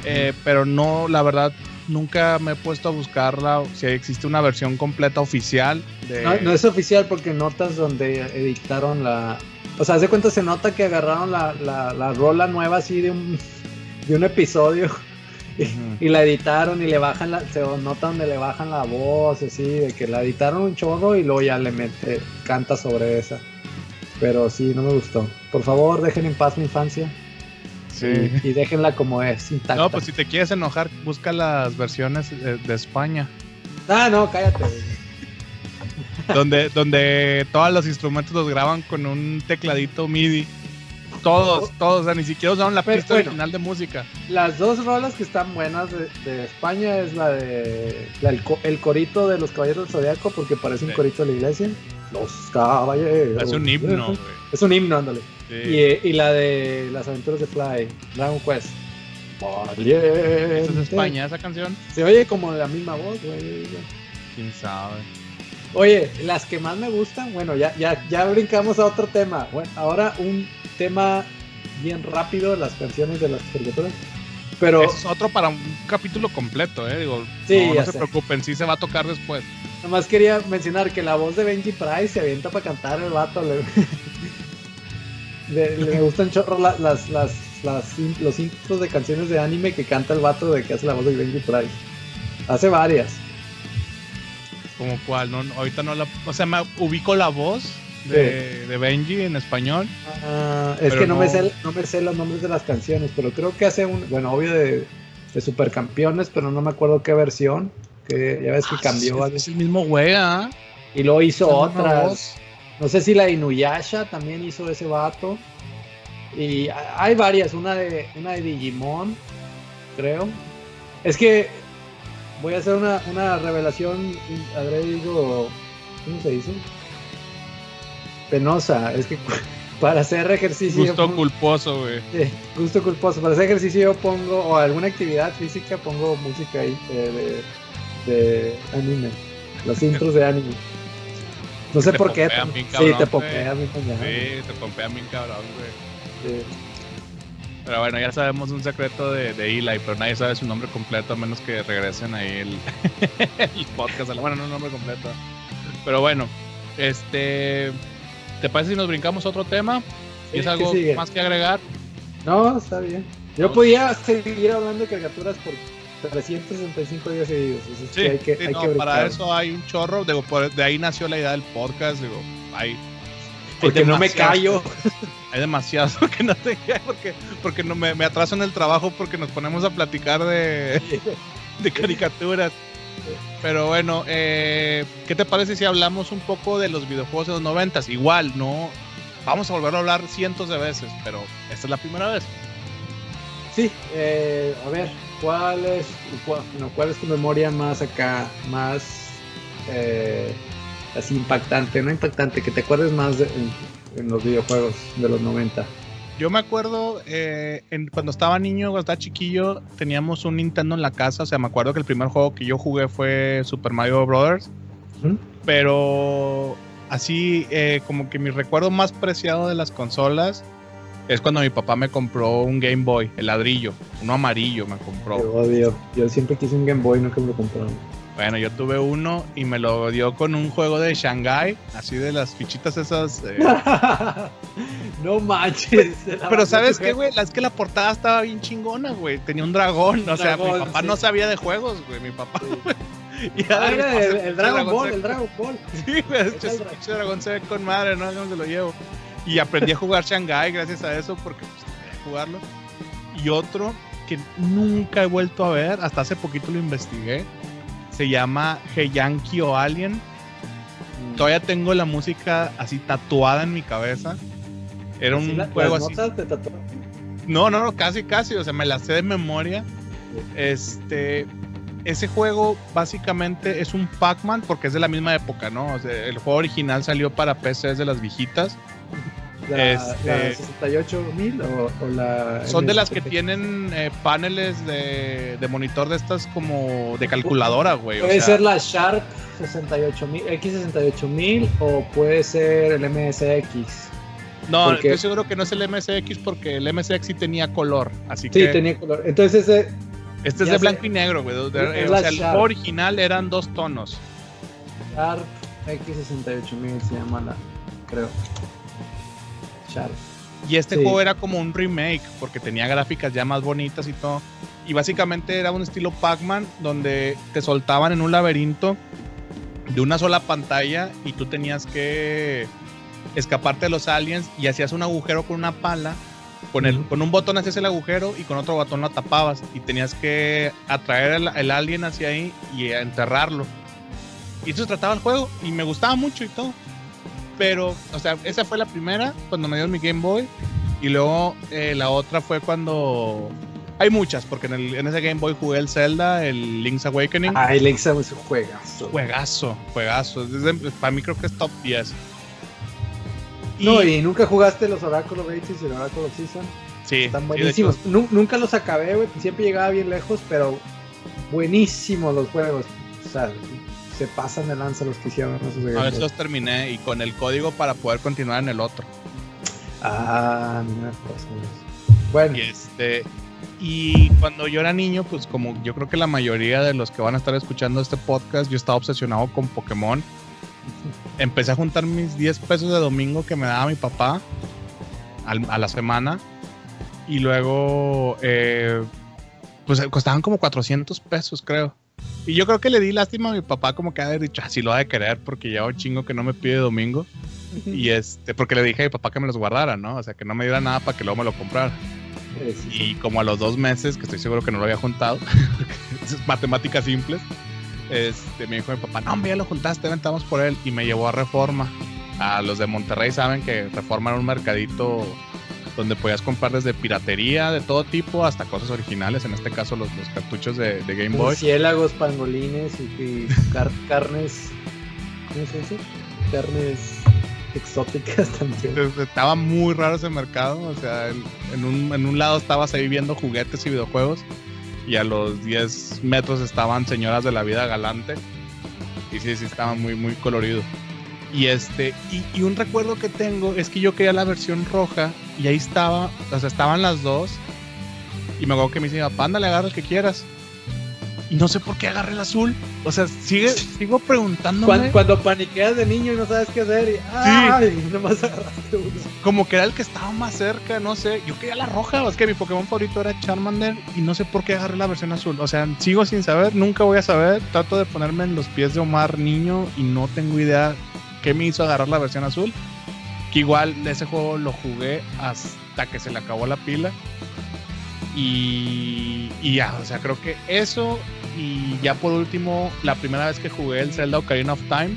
Eh, pero no, la verdad, nunca me he puesto a buscarla. Si existe una versión completa oficial de. No, no es oficial porque notas donde editaron la. O sea, haz de cuenta se nota que agarraron la, la, la rola nueva así de un, de un episodio y la editaron y le bajan la. Se nota donde le bajan la voz, así, de que la editaron un chorro y luego ya le mete, canta sobre esa. Pero sí, no me gustó. Por favor, dejen en paz mi infancia Sí. y, y déjenla como es, intacta. No, pues si te quieres enojar, busca las versiones de, de España, Ah, no, cállate. donde, donde todos los instrumentos los graban con un tecladito MIDI. Todos, todos, o sea, ni siquiera usaron la Pero, pista bueno. original de música. Las dos rolas que están buenas de, de España es la de la- el, el corito de los Caballeros del Zodiaco, porque parece un Sí. corito de la iglesia. Los Caballeros. Es un himno, güey. Es un himno, ándale. Sí. Y, y la de las aventuras de Fly, Dragon Quest. Valiente. ¿Esa es de España esa canción? Se oye como la misma voz, güey. ¿Quién sabe? Oye, las que más me gustan, bueno, ya, ya, ya brincamos a otro tema. Bueno, ahora un tema bien rápido, las canciones de las caricaturas. Pero Eso es otro para un capítulo completo, ¿eh? Digo, Sí, no, se sé. preocupen, sí se va a tocar después. Nomás quería mencionar que la voz de Benji Price se avienta para cantar el vato. Le, le- le gustan chorro la- las, las, las, in- los intros de canciones de anime que canta el vato de que hace la voz de Benji Price. Hace varias. Como cual, no, ahorita no la. O sea, me ubico la voz de, de Benji en español. Ah, es que no, Me sé, no me sé los nombres de las canciones, pero creo que hace un, bueno, obvio de, de Supercampeones, pero no me acuerdo qué versión, que ya ves que cambió. Ah, Es, el mismo güey, ¿ah? Y luego hizo otras. No sé si la Inuyasha también hizo ese vato. Y ha- hay varias, una de, una de Digimon, creo. Es que voy a hacer una, una revelación, ver, digo, ¿cómo se dice? Penosa, es que para hacer ejercicio... Gusto pongo- culposo, güey. Sí, gusto culposo. Para hacer ejercicio yo pongo, o alguna actividad física, pongo música ahí eh, de, de anime. Los intros de anime. No sé por qué. bien sí, cabrón, te pompean bien cañón. Sí, te pompean bien cabrón, güey. Sí. Pero bueno, ya sabemos un secreto de, de Eli, pero nadie sabe su nombre completo a menos que regresen ahí el, el podcast. Bueno, no el nombre completo. Pero bueno, este. ¿Te parece si nos brincamos a otro tema? Sí, ¿Es algo más que agregar? No, está bien. Yo podía seguir hablando de caricaturas por 365 días seguidos. así es Sí, que hay que, sí, hay no, que para eso hay un chorro. Digo, por- de ahí nació la idea del podcast. Digo, hay, Porque hay no me callo. Hay demasiado que no te porque, porque no me, me atraso en el trabajo porque nos ponemos a platicar de, de caricaturas. Pero bueno, eh, ¿qué te parece si hablamos un poco de los videojuegos de los noventas? Igual, no vamos a volver a hablar cientos de veces, pero esta es la primera vez. Sí, eh, a ver, ¿cuál es, cuál, no, ¿cuál es tu memoria más acá, más eh, así impactante? No impactante, que te acuerdes más de, en, en los videojuegos de los 90. Yo me acuerdo eh, en- cuando estaba niño, cuando estaba chiquillo, teníamos un Nintendo en la casa. O sea, me acuerdo que el primer juego que yo jugué fue Super Mario Brothers. Ujú. Pero así, eh, como que mi recuerdo más preciado de las consolas es cuando mi papá me compró un Game Boy, el ladrillo, uno amarillo me compró. Yo odio. Yo siempre quise un Game Boy, nunca me lo compraron. Bueno, yo tuve uno y me lo dio con un juego de Shanghai, así de las fichitas esas. eh. no manches. Pero ¿sabes qué, güey? Es que la portada estaba bien chingona, güey. Tenía un dragón. O sea, mi papá sí. no sabía de juegos, güey. Mi papá. Sí. Y Ah, el, el el Dragon Ball, el Dragon Ball. Sí, güey, ese el dragón. se ve con madre, ¿no? ¿Dónde lo llevo? Y aprendí a jugar Shanghai gracias a eso, porque pues, tenía que jugarlo. Y otro que nunca he vuelto a ver, hasta hace poquito lo investigué, se llama Heian-Ki o Alien. Todavía tengo la música así tatuada en mi cabeza. Era un la- juego así. No, no, no, casi, casi. O sea, me la sé de memoria. Este. Ese juego básicamente es un Pac-Man porque es de la misma época, ¿no? O sea, el juego original salió para PCs de las viejitas. La, Este- la 68000 o, o la. Son de las que tienen eh, paneles de, de monitor de estas como de calculadora, güey. o Puede sea, ser la Sharp 68000, X68000 o puede ser el MSX. No, porque- estoy seguro que no es el MSX porque el MSX sí tenía color. Así Sí, que tenía color. Entonces ese este es de blanco y negro, güey. O sea, el Sharp. original eran dos tonos. Sharp X68000 se llama la, creo. Y este Sí. juego era como un remake porque tenía gráficas ya más bonitas y todo. Y básicamente era un estilo Pac-Man donde te soltaban en un laberinto de una sola pantalla y tú tenías que escaparte de los aliens y hacías un agujero con una pala. Con, el, con un botón hacías el agujero y con otro botón lo tapabas y tenías que atraer el, el alien hacia ahí y enterrarlo. Y eso se trataba el juego y me gustaba mucho y todo. Pero, o sea, esa fue la primera cuando me dio mi Game Boy. Y luego eh, la otra fue cuando. Hay muchas, porque en, el- en ese Game Boy jugué el Zelda, el Link's Awakening. Ay, Link's es un juegazo. Juegazo, juegazo. Es de- para mí creo que es top 10. Y, No, y nunca jugaste los Oracle of Ages y el Oracle of Season. sí, Están buenísimos. nunca los acabé, güey. Siempre llegaba bien lejos, pero buenísimos los juegos. O sea, se pasan de lanza los que hicieron esos a Boy. los terminé y con el código para poder continuar en el otro. Ah, mira, pues, Bueno, Y este. Y cuando yo era niño, pues como yo creo que la mayoría de los que van a estar escuchando este podcast, yo estaba obsesionado con Pokémon. Empecé a juntar mis 10 pesos de domingo que me daba mi papá al- a la semana. Y luego, eh, pues costaban como 400 pesos, creo. Y yo creo que le di lástima a mi papá como que haber dicho, así lo ha de querer porque ya un chingo que no me pide domingo. Y este, porque le dije a mi papá que me los guardara, ¿no? O sea, que no me diera nada para que luego me lo comprara. sí. Y como a los dos meses, que estoy seguro que no lo había juntado, es matemáticas simples, este, me dijo mi papá, no, hombre, ya lo juntaste, vente, vamos por él. Y me llevó a Reforma. A los de Monterrey saben que Reforma era un mercadito donde podías comprar desde piratería de todo tipo hasta cosas originales, en este caso los, los cartuchos de, de Game Boy. Murciélagos, pangolines y, y car- carnes. ¿Cómo se dice? Carnes exóticas también. Estaba muy raro ese mercado, o sea, en, en un, en un lado estabas ahí viendo juguetes y videojuegos y a los 10 metros estaban señoras de la vida galante y sí, sí, estaba muy, muy colorido. Y este, y, y un recuerdo que tengo es que yo quería la versión roja y ahí estaba, o sea, estaban las dos Y me acuerdo que me dice, papá, ándale, agarra el que quieras. Y no sé por qué agarré el azul. O sea, sigue, sigo preguntándome. Cuando, cuando paniqueas de niño y no sabes qué hacer y ¡ay! Nomás agarraste uno. Como que era el que estaba más cerca, no sé. Yo quería la roja, es que mi Pokémon favorito era Charmander y no sé por qué agarré la versión azul. O sea, sigo sin saber, nunca voy a saber. Trato de ponerme en los pies de Omar niño y no tengo idea qué me hizo agarrar la versión azul. Que igual ese juego lo jugué hasta que se le acabó la pila. Y, y ya, o sea, creo que eso y ya por último, la primera vez que jugué el Zelda Ocarina of Time,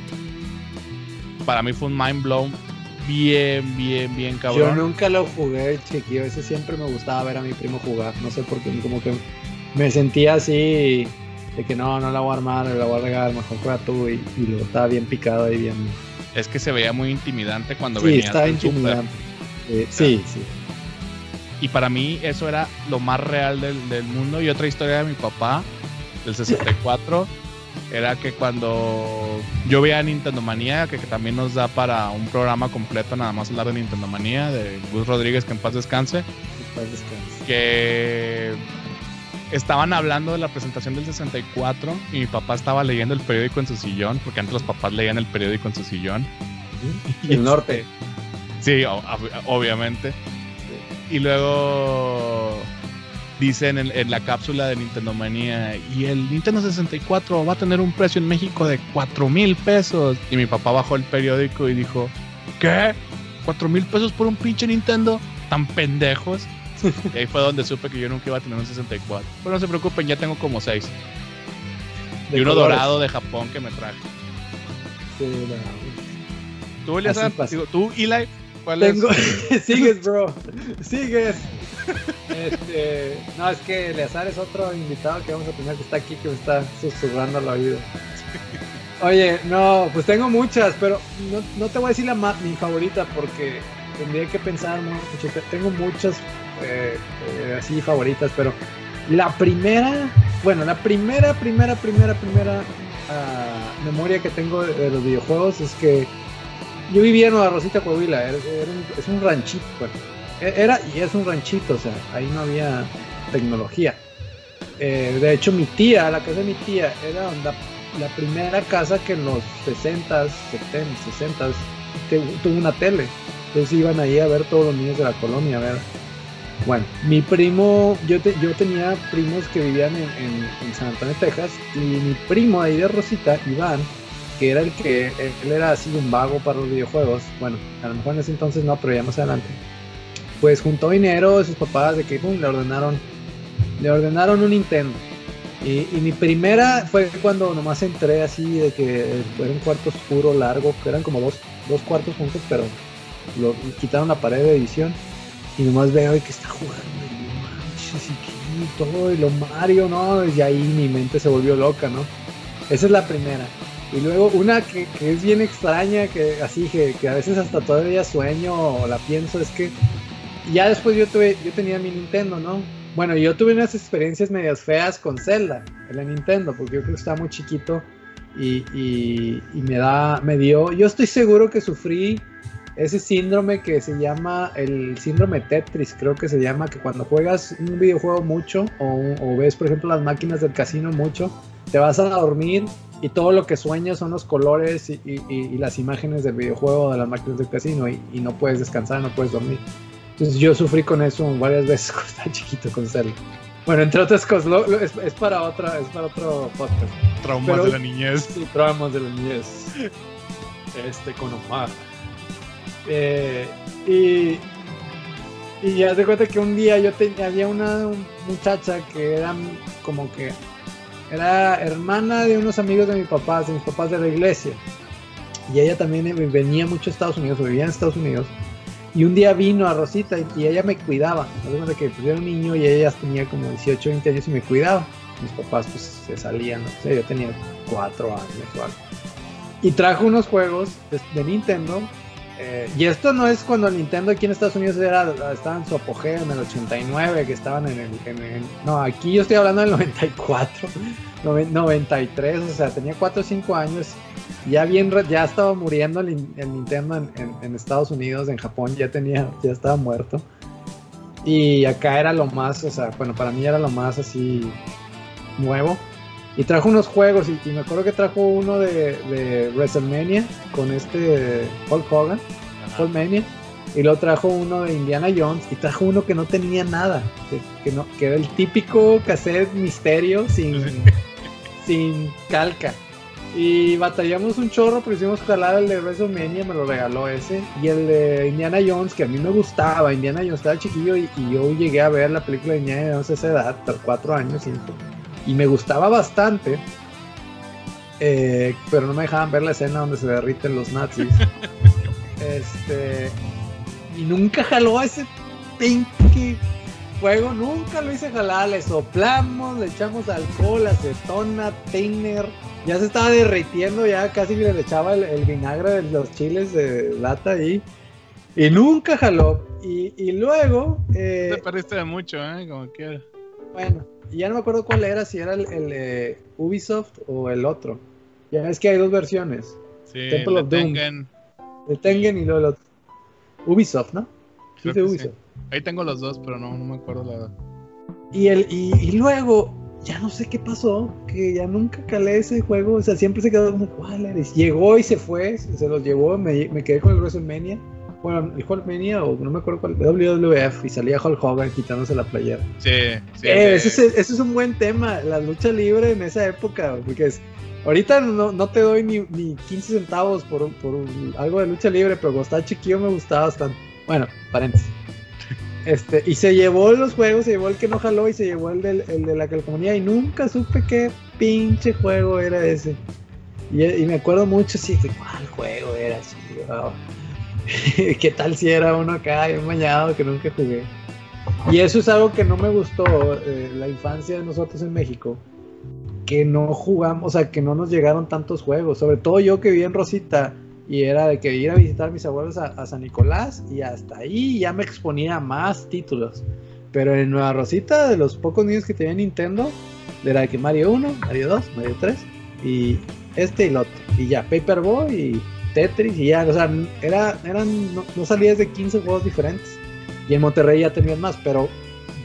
para mí fue un mind blown bien, bien, bien cabrón. Yo nunca lo jugué, chiquillo. Ese siempre me gustaba ver a mi primo jugar. No sé por qué, como que me sentía así de que no, no la voy a armar, la voy a regar, mejor juega tú. Y, y lo estaba bien picado ahí, bien. Es que se veía muy intimidante cuando sí, venía. estaba intimidante. Eh, sí, sí. Y para mí eso era lo más real del, del mundo. Y otra historia de mi papá del 64 era que cuando yo veía Nintendo Manía, que, que, también nos da para un programa completo nada más hablar de Nintendo Manía, de Gus Rodríguez, que en paz descanse, En paz descanse. que estaban hablando de la presentación del 64 y mi papá estaba leyendo el periódico en su sillón, porque antes los papás leían el periódico en su sillón. Y el norte. Sí, o- ob- obviamente. Y luego dicen en, en la cápsula de Nintendo Manía, y el Nintendo 64 va a tener un precio en México de 4 mil pesos. Y mi papá bajó el periódico y dijo, ¿qué? ¿4 mil pesos por un pinche Nintendo? ¿Tan pendejos? y ahí fue donde supe que yo nunca iba a tener un 64. Pero no se preocupen, ya tengo como 6. De Y uno colores. dorado de Japón que me traje. Sí, no. ¿Tú, pasa. Digo, ¿Tú, Eli? ¿Cuál Tengo... es? Sigues, bro. Sigues. Este, no, es que Eleazar es otro invitado que vamos a tener que está aquí, que me está susurrando al oído. Oye, no, pues tengo muchas, pero no, no te voy a decir la ma- mi favorita porque tendría que pensar Tengo muchas eh, eh, así favoritas, pero la primera, bueno, la primera, primera, primera, primera ah, memoria que tengo de, los videojuegos es que yo vivía en Nueva Rosita, Coahuila, es un ranchito, bueno, e- era y es un ranchito, o sea, ahí no había tecnología. Eh, de hecho, mi tía, la casa de mi tía, era la, la primera casa que en los 60s, 70s, 60s te- tuvo una tele. Entonces iban ahí a ver todos los niños de la colonia, a ver. Bueno, mi primo, yo, te- yo tenía primos que vivían en, San Antonio, Texas, y mi primo ahí de Rosita, Iván, que era el que, él era así un vago para los videojuegos, bueno, a lo mejor en ese entonces no, pero ya más adelante, pues juntó dinero de sus papás de que pum, le ordenaron, le ordenaron un Nintendo. Y, y mi primera fue cuando nomás entré así de que era un cuarto oscuro largo, que eran como dos, dos cuartos juntos, pero lo, quitaron la pared de edición y nomás veo que está jugando y todo y lo Mario, ¿no? Y ahí mi mente se volvió loca, ¿no? Esa es la primera. Y luego una que, es bien extraña, que así que, que a veces hasta todavía sueño o la pienso, es que ya después yo tuve, yo tenía mi Nintendo, ¿no? Bueno, yo tuve unas experiencias medias feas con Zelda en la Nintendo, porque yo creo que estaba muy chiquito y, y- y me da, me dio, yo estoy seguro que sufrí ese síndrome que se llama el síndrome Tetris, creo que se llama, que cuando juegas un videojuego mucho o, o ves, por ejemplo, las máquinas del casino mucho, te vas a dormir y todo lo que sueñas son los colores y, y- y- las imágenes del videojuego de las máquinas del casino y, y no puedes descansar, no puedes dormir. Entonces yo sufrí con eso varias veces cuando estaba chiquito con Zelda. Bueno, entre otras cosas, lo- lo- es, es para otra, es para otro podcast. Traumas Pero- de la niñez. Sí, traumas de la niñez. Este con Omar. Eh, y, y ya te cuenta que un día yo tenía, había una muchacha que era como que era hermana de unos amigos de mis papás, de mis papás de la iglesia. Y ella también venía mucho a Estados Unidos, vivía en Estados Unidos. Y un día vino a Rosita y, ella me cuidaba. Además de que pues, yo era un niño y ella tenía como 18, 20 años y me cuidaba. Mis papás pues se salían, yo tenía 4 años o algo. Y trajo unos juegos de Nintendo. Eh, y esto no es cuando Nintendo aquí en Estados Unidos era, estaba en su apogeo en el 89, que estaban en el, No, aquí yo estoy hablando del 94, noven- 93, o sea, tenía 4 o 5 años. Ya bien, ya estaba muriendo el, in- el Nintendo en, en- en Estados Unidos, en Japón, ya tenía, ya estaba muerto. Y acá era lo más, o sea, bueno, para mí era lo más así nuevo. Y trajo unos juegos, y, me acuerdo que trajo uno de, WrestleMania con este Hulk Hogan, WrestleMania, y luego trajo uno de Indiana Jones, y trajo uno que no tenía nada, que, no, que era el típico cassette misterio sin, sin calca. Y batallamos un chorro, pero hicimos jalar el de WrestleMania, me lo regaló ese. Y el de Indiana Jones, que a mí me gustaba. Indiana Jones estaba chiquillo y, yo llegué a ver la película de Indiana Jones a esa edad, cuatro años, cinco. Y me gustaba bastante. Eh, pero no me dejaban ver la escena donde se derriten los nazis. este. Y nunca jaló a ese pinky fuego, nunca lo hice jalar. Le soplamos, le echamos alcohol, acetona, tiner ya se estaba derritiendo, ya casi le echaba el, vinagre de los chiles de lata ahí. Y nunca jaló. Y, luego. Eh, Te perdiste de mucho, ¿eh? Como quiera. Bueno, ya no me acuerdo cuál era, si era el, el Ubisoft o el otro. Ya ves que hay dos versiones. Sí, Temple of Tengen. El Tengen y luego el otro. Ubisoft, ¿no? Sí, de Ubisoft. Ahí tengo los dos, pero no, no me acuerdo la verdad. Y, el, y, y luego ya no sé qué pasó, que ya nunca calé ese juego, o sea, siempre se quedó como, ¿cuál Llegó y se fue, se los llevó, me, me quedé con el WrestleMania, bueno, el WrestleMania o no me acuerdo cuál, WWF, y salía Hulk Hogan quitándose la playera. Sí, sí. Eh, ese, es, es, un buen tema, la lucha libre en esa época, porque es, ahorita no, no te doy ni, ni 15 centavos por, por algo de lucha libre, pero cuando estaba chiquillo me gustaba bastante. Bueno, paréntesis. Este, y se llevó los juegos, se llevó el que no jaló y se llevó el, de la calcomanía y nunca supe qué pinche juego era ese. Y, me acuerdo mucho, sí, que cuál juego era, así, ¿Qué tal si era uno acá, un bañado que nunca jugué? Y eso es algo que no me gustó, eh, la infancia de nosotros en México, que no jugamos, o sea, que no nos llegaron tantos juegos, sobre todo yo que viví en Rosita, y era de que ir a visitar a mis abuelos a, San Nicolás y hasta ahí ya me exponía más títulos. Pero en Nueva Rosita, de los pocos niños que tenían Nintendo, era de que Mario 1, Mario 2, Mario 3 y este y el otro. Y ya, Paperboy y Tetris y ya, o sea, era, eran, no, no salías de 15 juegos diferentes. Y en Monterrey ya tenías más, pero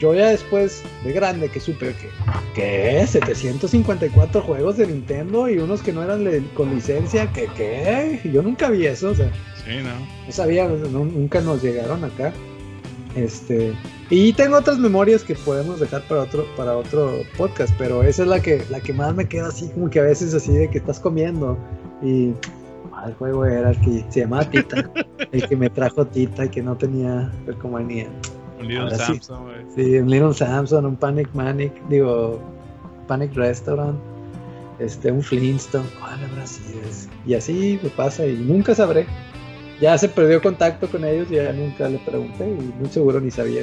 yo ya después de grande que supe que, ¿qué? 754 juegos de Nintendo y unos que no eran con licencia, que qué? Yo nunca vi eso, o sea. Sí, no. No sabía, nunca nos llegaron acá. Este, y tengo otras memorias que podemos dejar para otro, para otro podcast, pero esa es la que, la que más me queda así, como que a veces así de que estás comiendo y ah, el juego era el que se llamaba Tita, el que me trajo Tita, que no tenía percomanía. Un Little Samson, güey. Sí, un Little Samson, un Panic Manic, digo, Panic Restaurant, este, un Flintstone, ¿cuál habrá sido? Y así me pasa y nunca sabré. Ya se perdió contacto con ellos y ya nunca le pregunté y muy seguro ni sabía.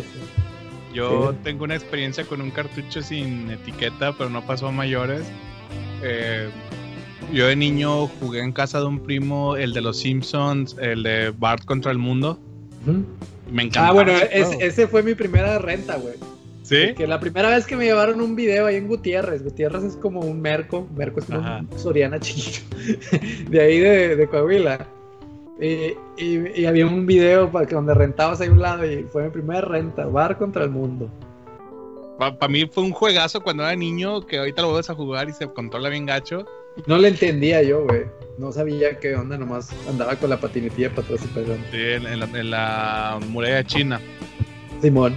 Yo tengo una experiencia con un cartucho sin etiqueta, pero no pasó a mayores. Eh, yo de niño jugué en casa de un primo, el de los Simpsons, el de Bart contra el mundo. Me encanta. Ah, bueno, ese fue mi primera renta, güey. ¿Sí? Que la primera vez que me llevaron un video ahí en Gutiérrez. Gutiérrez es como un merco. Merco es como un Soriana chiquito. de ahí de, Coahuila. Y, había un video para que donde rentabas ahí un lado y fue mi primera renta. Bar contra el mundo. Para mí fue un juegazo cuando era niño que ahorita lo vuelves a jugar y se controla bien gacho. No le entendía yo, güey. No sabía qué onda, nomás andaba con la patinetilla para atrás y para Sí, en, la, muralla china. Simón.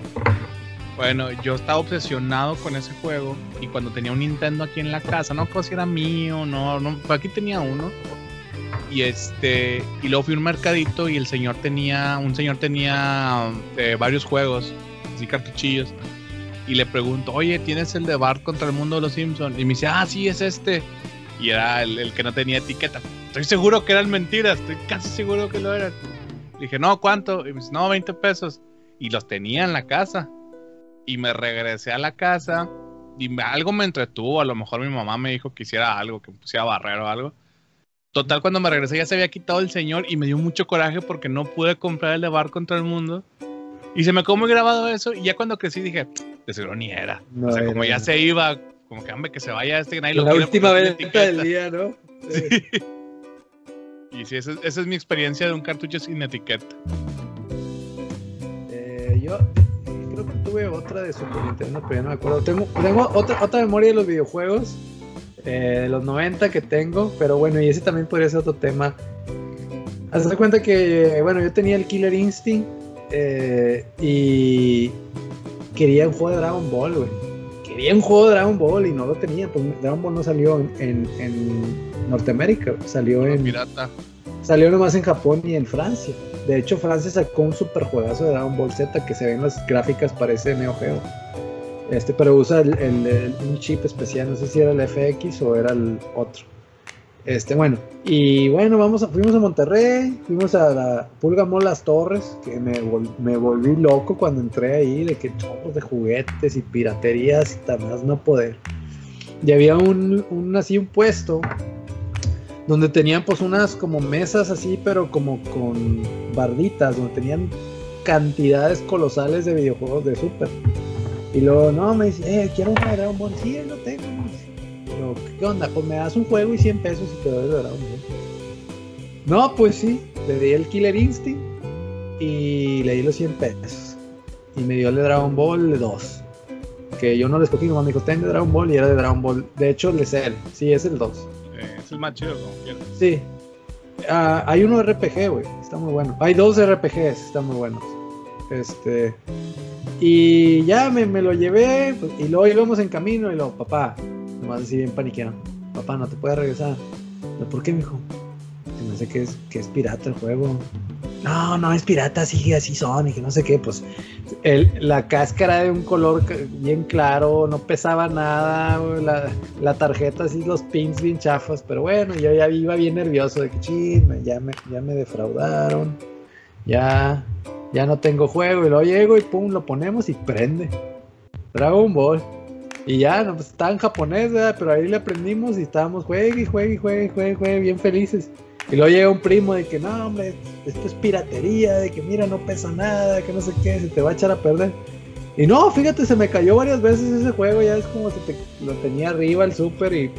Bueno, yo estaba obsesionado con ese juego y cuando tenía un Nintendo aquí en la casa, no sé si era mío, no, no, pues aquí tenía uno. Y este, y luego fui a un mercadito y el señor tenía, un señor tenía eh, varios juegos, así cartuchillos. Y le pregunto, oye, ¿tienes el de Bart contra el mundo de los Simpsons? Y me dice, ah, sí, es este y era el, que no tenía etiqueta. Estoy seguro que eran mentiras, estoy casi seguro que lo eran. dije, no, ¿cuánto? Y me dice, no, 20 pesos. Y los tenía en la casa. Y me regresé a la casa y algo me entretuvo. A lo mejor mi mamá me dijo que hiciera algo, que me pusiera barrero o algo. Total, cuando me regresé ya se había quitado el señor y me dio mucho coraje porque no pude comprar el de Bar contra el mundo. Y se me quedó muy grabado eso. Y ya cuando crecí dije, de seguro ni era. o sea, como ya se iba, como que, hombre, que se vaya este nadie lo La última vez del día, ¿no? Sí. Y sí, esa, es mi experiencia de un cartucho sin etiqueta. Eh, yo creo que tuve otra de Super Nintendo, pero ya no me acuerdo. Tengo, tengo otra, otra memoria de los videojuegos eh, de los 90 que tengo, pero bueno, y ese también podría ser otro tema. Hazte cuenta que, bueno, yo tenía el Killer Instinct eh, y quería un juego de Dragon Ball, güey. Quería un juego de Dragon Ball y no lo tenía, pues Dragon Ball no salió en, en Norteamérica, salió en... Pirata. Salió nomás en Japón y en Francia. De hecho, Francia sacó un super juegazo de Dragon Ball Z que se ven las gráficas, parece Neo Geo. Este, pero usa el, un chip especial, no sé si era el FX o era el otro. Este, bueno, y bueno, vamos a, fuimos a Monterrey, fuimos a la Pulga Mall Las Torres, que me, volví loco cuando entré ahí, de que chorros de juguetes y piraterías y más no poder. Y había un, así un puesto donde tenían pues unas como mesas así, pero como con barditas, donde tenían cantidades colosales de videojuegos de Super. Y luego, no, me dice, eh, quiero un Dragon Ball. Lo tengo. ¿Qué onda? Pues me das un juego y 100 pesos y te doy el Dragon Ball. No, pues sí, le di el Killer Instinct y le di los 100 pesos. Y me dio el de Dragon Ball 2. Que yo no le escogí, nomás me dijo, ten de Dragon Ball y era de Dragon Ball. De hecho, le sé él. Sí, es el 2 el más chido, Sí. Ah, hay uno RPG, güey. Está muy bueno. Hay dos RPGs, están muy buenos. Este. Y ya me, lo llevé. Pues, y luego íbamos en camino. Y luego, papá, nomás así bien paniqueado. Papá, no te puedes regresar. ¿Por qué, mijo? Se me hace que es, que es pirata el juego no, no es pirata, sí, así son, y que no sé qué, pues el, la cáscara de un color bien claro, no pesaba nada, la, la, tarjeta así, los pins bien chafas, pero bueno, yo ya iba bien nervioso de que ching, ya me, ya me defraudaron, ya, ya no tengo juego, y luego llego y pum, lo ponemos y prende. Dragon Ball. Y ya, no, pues estaba en japonés, pero ahí le aprendimos y estábamos juegue, juegue, juegue, juegue, juegue, bien felices. Y luego llega un primo de que no, hombre, esto es piratería, de que mira, no pesa nada, que no sé qué, se te va a echar a perder. Y no, fíjate, se me cayó varias veces ese juego, ya es como si te, lo tenía arriba el super y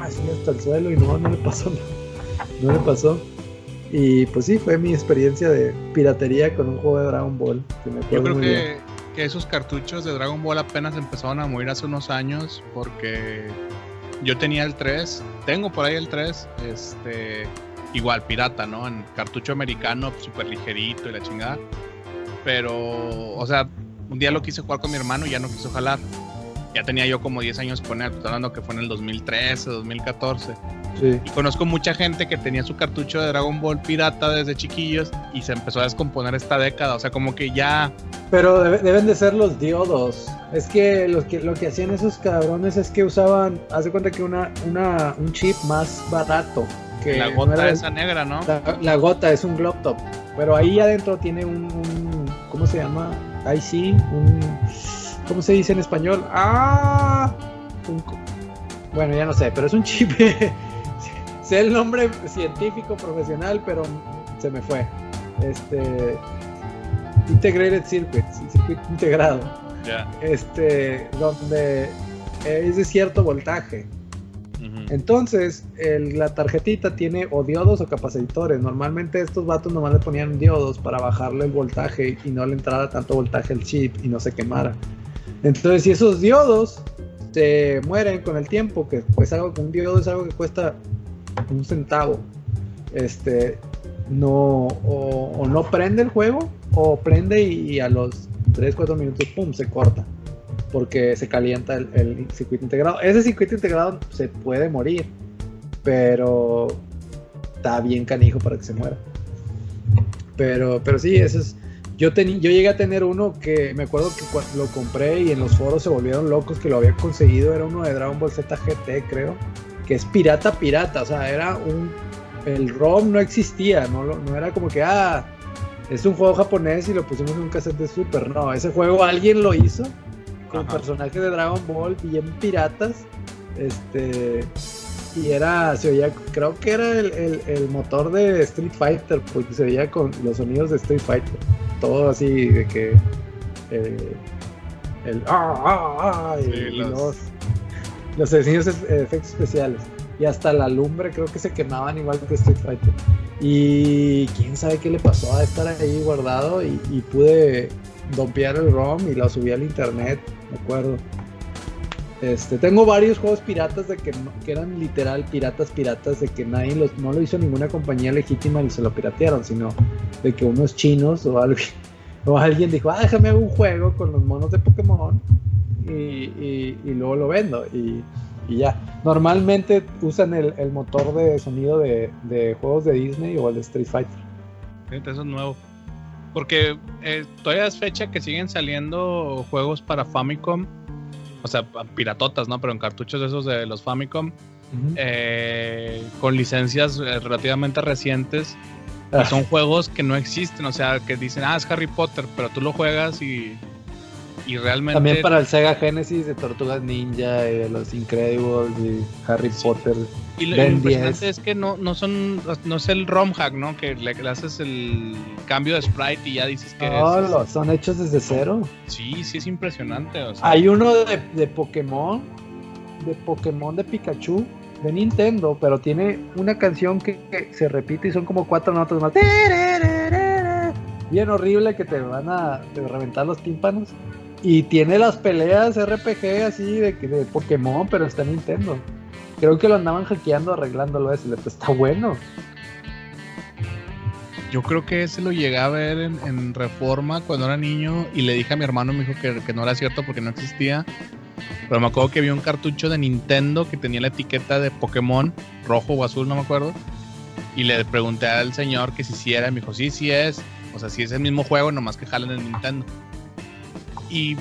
así hasta el suelo y no, no le pasó nada. No le pasó. Y pues sí, fue mi experiencia de piratería con un juego de Dragon Ball. Yo creo que, que esos cartuchos de Dragon Ball apenas empezaron a morir hace unos años porque yo tenía el 3, tengo por ahí el 3, este igual pirata, ¿no? En cartucho americano, súper ligerito y la chingada. Pero, o sea, un día lo quise jugar con mi hermano y ya no quiso jalar. Ya tenía yo como 10 años con él, estoy hablando que fue en el 2013, 2014. Sí. Y conozco mucha gente que tenía su cartucho de Dragon Ball pirata desde chiquillos y se empezó a descomponer esta década. O sea, como que ya. Pero deben de ser los diodos. Es que lo que, lo que hacían esos cabrones es que usaban, haz de cuenta que una, una, un chip más barato la gota esa negra, ¿no? La, gota es un globe top. Pero ahí adentro tiene un, ¿cómo se llama? Ahí sí, un ¿cómo se dice en español? Ah, bueno, ya no sé, pero es un chip. sé el nombre científico profesional, pero se me fue. Este Integrated Circuit, circuito integrado. Este, donde es de cierto voltaje. Entonces, la tarjetita tiene o diodos o capacitores. Normalmente estos vatos nomás le ponían diodos para bajarle el voltaje y no le entrara tanto voltaje al chip y no se quemara. Entonces, si esos diodos se mueren con el tiempo, que pues algo un diodo es algo que cuesta un centavo, este, no, o, no prende el juego, o prende y, a los 3, 4 minutos, pum, se corta porque se calienta el, circuito integrado. Ese circuito integrado se puede morir, pero está bien canijo para que se muera. Pero, pero sí, eso es. Yo, yo llegué a tener uno que me acuerdo que lo compré y en los foros se volvieron locos que lo había conseguido. Era uno de Dragon Ball Z GT, creo. Que es pirata, pirata. O sea, era un. El ROM no existía. No, no era como que, ah, es un juego japonés y lo pusimos en un cassette de Super. No, ese juego alguien lo hizo con personajes de Dragon Ball bien piratas. Este. Y era, se oía, creo que era el, motor de Street Fighter, porque se oía con los sonidos de Street Fighter. Todo así de que. Eh, el. ¡Ah, ah, ah! Y, los, los efectos especiales. Y hasta la lumbre creo que se quemaban igual que Street Fighter. Y quién sabe qué le pasó a estar ahí guardado y pude dompear el ROM y lo subí al internet, me acuerdo. Este, tengo varios juegos piratas de que, que eran literal piratas piratas de que nadie los, no lo hizo ninguna compañía legítima y se lo piratearon, sino de que unos chinos o alguien, o alguien dijo, ah, déjame hacer un juego con los monos de Pokémon y, luego lo vendo y, ya. Normalmente usan el, motor de sonido de, juegos de Disney o el de Street Fighter. Eso es nuevo. Porque eh, todavía es fecha que siguen saliendo juegos para Famicom o sea, piratotas, ¿no? Pero en cartuchos esos de los Famicom, eh, con licencias eh, relativamente recientes. Ah. Son juegos que no existen, o sea, que dicen, ah, es Harry Potter, pero tú lo juegas y y realmente. También para el Sega Genesis de Tortugas Ninja y de los Incredibles y Harry Potter. Y lo, impresionante es que no, no son. No es el ROM hack, ¿no? Que le, haces el cambio de sprite y ya dices que. No, son hechos desde cero. Sí, sí, es impresionante. Hay uno de, de Pokémon. De Pokémon de Pikachu de Nintendo, pero tiene una canción que, se repite y son como cuatro notas más. Bien horrible que te van a reventar los tímpanos. Y tiene las peleas RPG así de, de Pokémon, pero está en Nintendo. Creo que lo andaban hackeando, arreglándolo ese, está bueno. Yo creo que ese lo llegué a ver en, Reforma cuando era niño y le dije a mi hermano, me dijo que, no era cierto porque no existía. Pero me acuerdo que vi un cartucho de Nintendo que tenía la etiqueta de Pokémon, rojo o azul, no me acuerdo. Y le pregunté al señor que si sí era, me dijo, sí, sí es. O sea, sí es el mismo juego, nomás que jalan el Nintendo y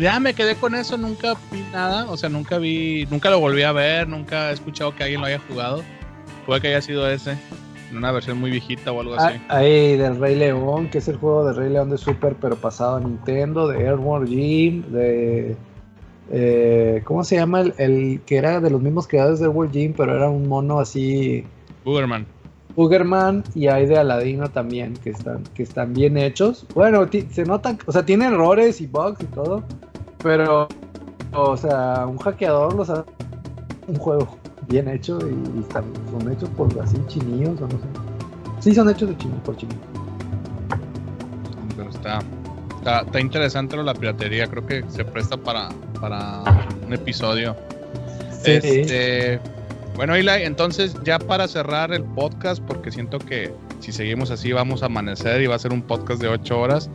ya me quedé con eso, nunca vi nada, o sea, nunca vi, nunca lo volví a ver, nunca he escuchado que alguien lo haya jugado. Puede que haya sido ese, en una versión muy viejita o algo así. Ahí del Rey León, que es el juego del Rey León de Super, pero pasado a Nintendo, de Airborne Jim, de... Eh, ¿Cómo se llama? El, que era de los mismos creadores de Airborne Jim, pero era un mono así... Boogerman. Boogerman y hay de Aladino también, que están, que están bien hechos. Bueno, se notan, o sea, tiene errores y bugs y todo, pero, o sea, un hackeador los hace un juego bien hecho y, están, son hechos por así chinillos o no sé. Sí, son hechos de chinillos, por chinillos. Pero está, está, interesante la piratería, creo que se presta para, para un episodio. Sí. Este, bueno, Eli, entonces ya para cerrar el podcast, porque siento que si seguimos así vamos a amanecer y va a ser un podcast de ocho horas.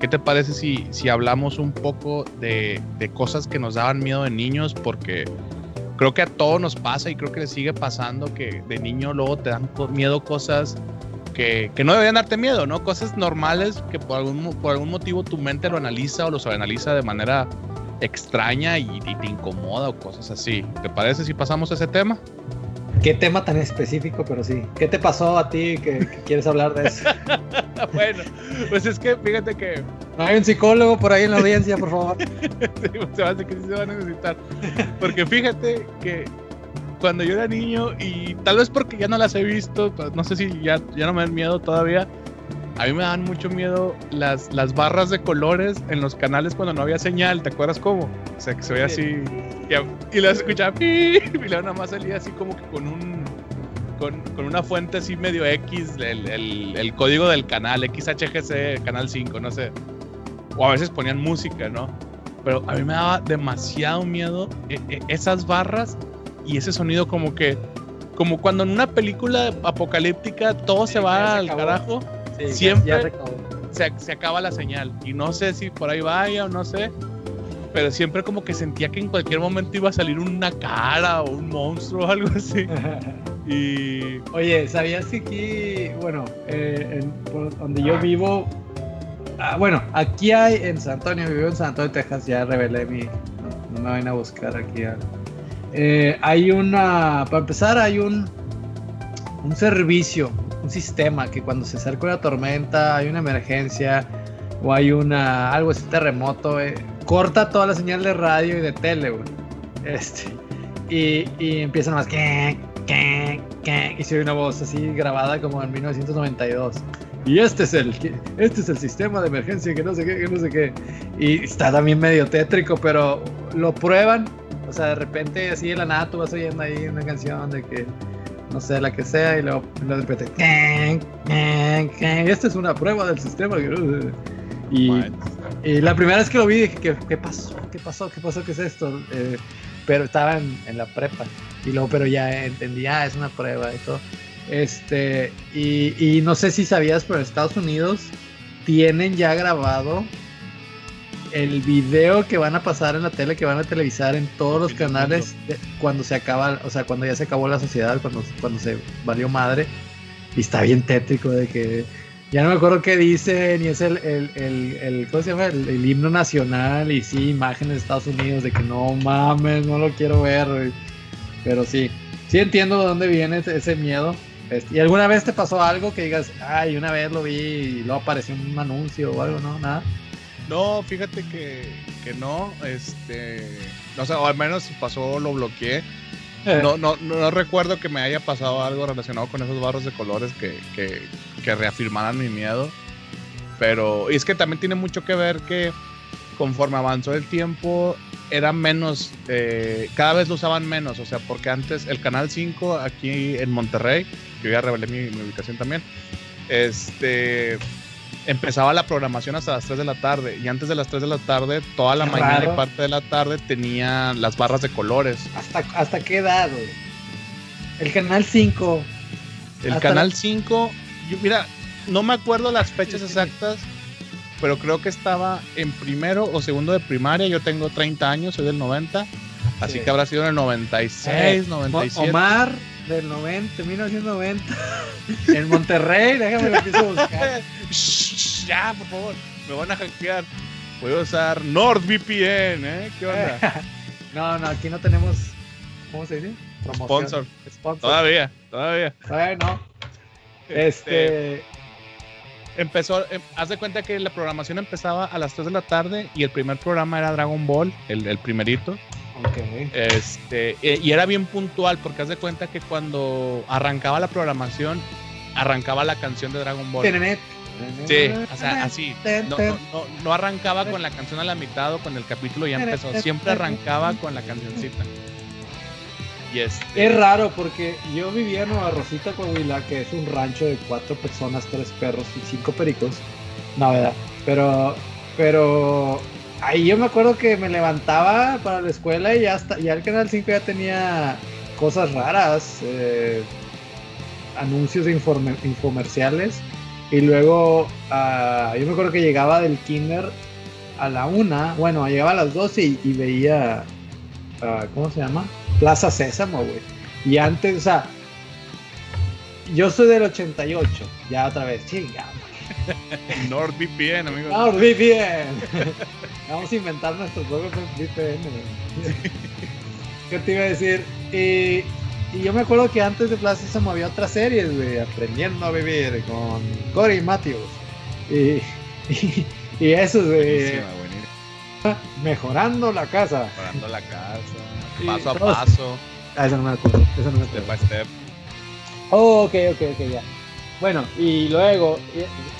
¿Qué te parece si, si hablamos un poco de, cosas que nos daban miedo de niños? Porque creo que a todos nos pasa y creo que le sigue pasando que de niño luego te dan miedo cosas que, no deberían darte miedo, ¿no? Cosas normales que por algún, por algún motivo tu mente lo analiza o lo sobreanaliza de manera extraña y, te incomoda o cosas así. ¿Te parece si pasamos a ese tema? ¿Qué tema tan específico, pero sí? ¿Qué te pasó a ti que, quieres hablar de eso? bueno, pues es que fíjate que... hay un psicólogo por ahí en la audiencia, por favor. sí, se va a que sí se va a necesitar. Porque fíjate que cuando yo era niño, y tal vez porque ya no las he visto, pues no sé si ya, ya no me dan miedo todavía, a mí me dan mucho miedo las, las barras de colores en los canales cuando no había señal, ¿te acuerdas cómo? O sea, que se veía así y, y las escuchaba y luego nada más salía así como que con un con, con una fuente así medio X, el, el, el, código del canal, XHGC, canal 5, no sé. O a veces ponían música, ¿no? Pero a mí me daba demasiado miedo e, e, esas barras y ese sonido como que como cuando en una película apocalíptica todo se va al carajo siempre se, acaba la señal. Y no sé si por ahí vaya o no sé. Pero siempre como que sentía que en cualquier momento iba a salir una cara o un monstruo o algo así. y... Oye, ¿sabías que aquí, bueno, eh, donde yo vivo, ah, bueno, aquí hay en San Antonio, vivo en San Antonio, Texas, ya revelé mi, no, me vayan a buscar aquí. Eh, hay una, para empezar, hay un, un servicio sistema que cuando se acerca una tormenta, hay una emergencia o hay una algo así terremoto, eh, corta toda la señal de radio y de tele, Este, y, y empieza nomás que, y se oye una voz así grabada como en 1992. Y este es el este es el sistema de emergencia que no sé qué, que no sé qué. Y está también medio tétrico, pero lo prueban. O sea, de repente así de la nada tú vas oyendo ahí una canción de que no sé, la que sea, y luego, de repente, esta es una prueba del sistema. Y, Y la primera vez que lo vi dije, ¿qué, qué pasó? ¿Qué pasó? ¿Qué pasó? ¿Qué es esto? Eh, pero estaba en, en, la prepa. Y luego, pero ya entendí, ah, es una prueba y todo. Este, y, y no sé si sabías, pero en Estados Unidos tienen ya grabado el video que van a pasar en la tele, que van a televisar en todos los canales de, cuando se acaba, o sea, cuando ya se acabó la sociedad, cuando, cuando se valió madre. Y está bien tétrico de que ya no me acuerdo qué dice, ni es el, el, el, el ¿cómo se llama? El, himno nacional y sí, imágenes de Estados Unidos de que no mames, no lo quiero ver. Pero sí, sí entiendo de dónde viene ese, ese miedo. ¿Y alguna vez te pasó algo que digas, ay, una vez lo vi y luego apareció un anuncio o algo, no? Nada. No, fíjate que, que no, este, no sé, o al menos si pasó lo bloqueé. Eh. No, no, no, recuerdo que me haya pasado algo relacionado con esos barros de colores que, que, que reafirmaran mi miedo. Pero y es que también tiene mucho que ver que conforme avanzó el tiempo, era menos, eh, cada vez lo usaban menos, o sea, porque antes el Canal 5 aquí en Monterrey, que ya revelé mi, mi, ubicación también, este, empezaba la programación hasta las 3 de la tarde y antes de las 3 de la tarde, toda la qué mañana raro. y parte de la tarde tenía las barras de colores. ¿Hasta, hasta qué edad, güey? El Canal 5. El Canal la... 5, yo, mira, no me acuerdo las fechas exactas pero creo que estaba en primero o segundo de primaria. Yo tengo 30 años, soy del 90. Así sí. que habrá sido en el 96, eh, 97. Omar del 90, 1990. en Monterrey, déjame lo empiezo a buscar. ya, por favor, me van a hackear. Voy a usar NordVPN, ¿eh? ¿Qué onda? no, no, aquí no tenemos. ¿Cómo se dice? Promoción. Sponsor. Sponsor. Todavía, todavía. Todavía no. Este. este empezó, eh, haz de cuenta que la programación empezaba a las 3 de la tarde y el primer programa era Dragon Ball, el, el primerito. Okay. Este, y era bien puntual porque haz de cuenta que cuando arrancaba la programación, arrancaba la canción de Dragon Ball. Sí, o sea, así. No, no, no, no, arrancaba con la canción a la mitad o con el capítulo ya empezó. Siempre arrancaba con la cancioncita. Y este... Es raro porque yo vivía en Nueva Rosita, Coahuila, que es un rancho de cuatro personas, tres perros y cinco pericos. No, verdad. Pero, pero ahí yo me acuerdo que me levantaba para la escuela y ya, hasta, ya el Canal 5 ya tenía cosas raras, eh, anuncios de informe, infomerciales. Y luego uh, yo me acuerdo que llegaba del kinder a la una, bueno, llegaba a las 12 y, y veía, uh, ¿cómo se llama? Plaza Sésamo, güey. Y antes, o sea, yo soy del 88, ya otra vez, chinga. NordVPN, amigo. NordVPN. Vamos a inventar nuestro propio VPN. ¿Qué te iba a decir? Y, y, yo me acuerdo que antes de Plaza Sésamo había otras series, güey, Aprendiendo a Vivir con Corey Matthews. Y, y, y eso, güey. Mejorando la casa. Mejorando la casa. Paso a paso. Ah, eso no me acuerdo. Eso no me acuerdo. Step by step. Oh, ok, ok, ok, ya. Bueno, y luego,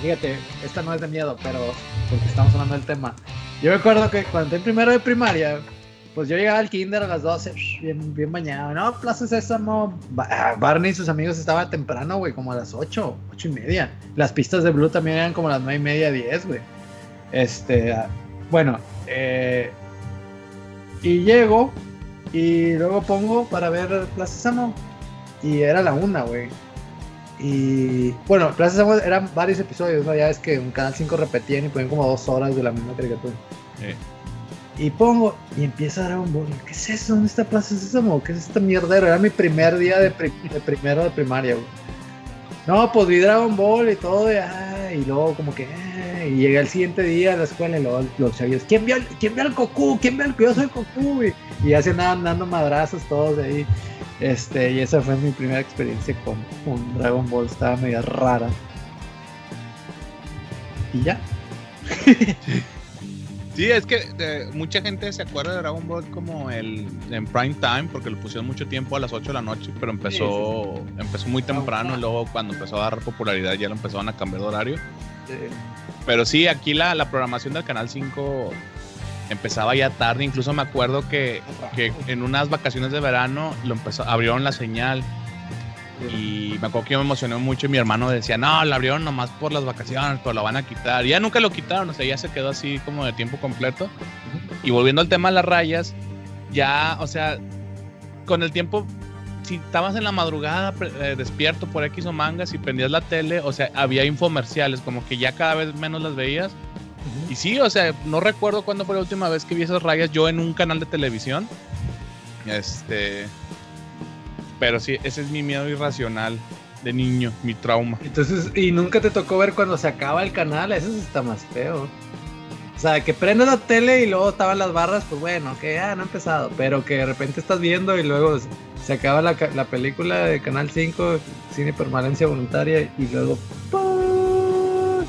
fíjate, esta no es de miedo, pero porque estamos hablando del tema. Yo me acuerdo que cuando en primero de primaria, pues yo llegaba al kinder a las 12, bien, bien bañado. No, Plaza Sésamo. Barney y sus amigos estaban temprano, güey, como a las 8, 8 y media. Las pistas de Blue también eran como a las 9 y media, 10, güey. Este, bueno, eh, y llego y luego pongo para ver Plaza Samo. Y era la una, güey. Y bueno, Plaza Samo eran varios episodios, ¿no? Ya es que un Canal 5 repetían y ponían como dos horas de la misma caricatura. Sí. Y pongo, y empieza Dragon Ball. ¿Qué es eso? ¿Dónde está Plaza Sésamo? ¿Qué es esta mierdera? Era mi primer día de, pri de primero de primaria, güey. No, pues vi Dragon Ball y todo, y, ah, y luego como que, y llegué el siguiente día a la escuela y luego los chavillos, ¿quién vio, quién vio al Goku? ¿Quién vio al Yo soy Goku? güey? y ya se andaban dando madrazos todos de ahí. Este, y esa fue mi primera experiencia con, con Dragon Ball, estaba media rara. Y ya. Sí, es que eh, mucha gente se acuerda de Dragon Ball como el en prime time porque lo pusieron mucho tiempo a las 8 de la noche, pero empezó sí, sí, sí. empezó muy temprano y luego cuando empezó a dar popularidad ya lo empezaron a cambiar de horario. Pero sí, aquí la, la, programación del canal 5 empezaba ya tarde, incluso me acuerdo que, que en unas vacaciones de verano lo empezó abrieron la señal Y me acuerdo que yo me emocioné mucho y mi hermano decía, no, la abrieron nomás por las vacaciones, pero lo van a quitar. Y ya nunca lo quitaron, o sea, ya se quedó así como de tiempo completo. Y volviendo al tema de las rayas, ya, o sea, con el tiempo, si estabas en la madrugada eh, despierto por X o mangas y prendías la tele, o sea, había infomerciales, como que ya cada vez menos las veías. Y sí, o sea, no recuerdo cuándo fue la última vez que vi esas rayas yo en un canal de televisión. Este. Pero sí, ese es mi miedo irracional de niño, mi trauma. Entonces, ¿y nunca te tocó ver cuando se acaba el canal? Eso está más feo. O sea, que prendes la tele y luego estaban las barras, pues bueno, que ya no ha empezado. Pero que de repente estás viendo y luego se acaba la, la película de Canal 5, Cine Permanencia Voluntaria, y luego.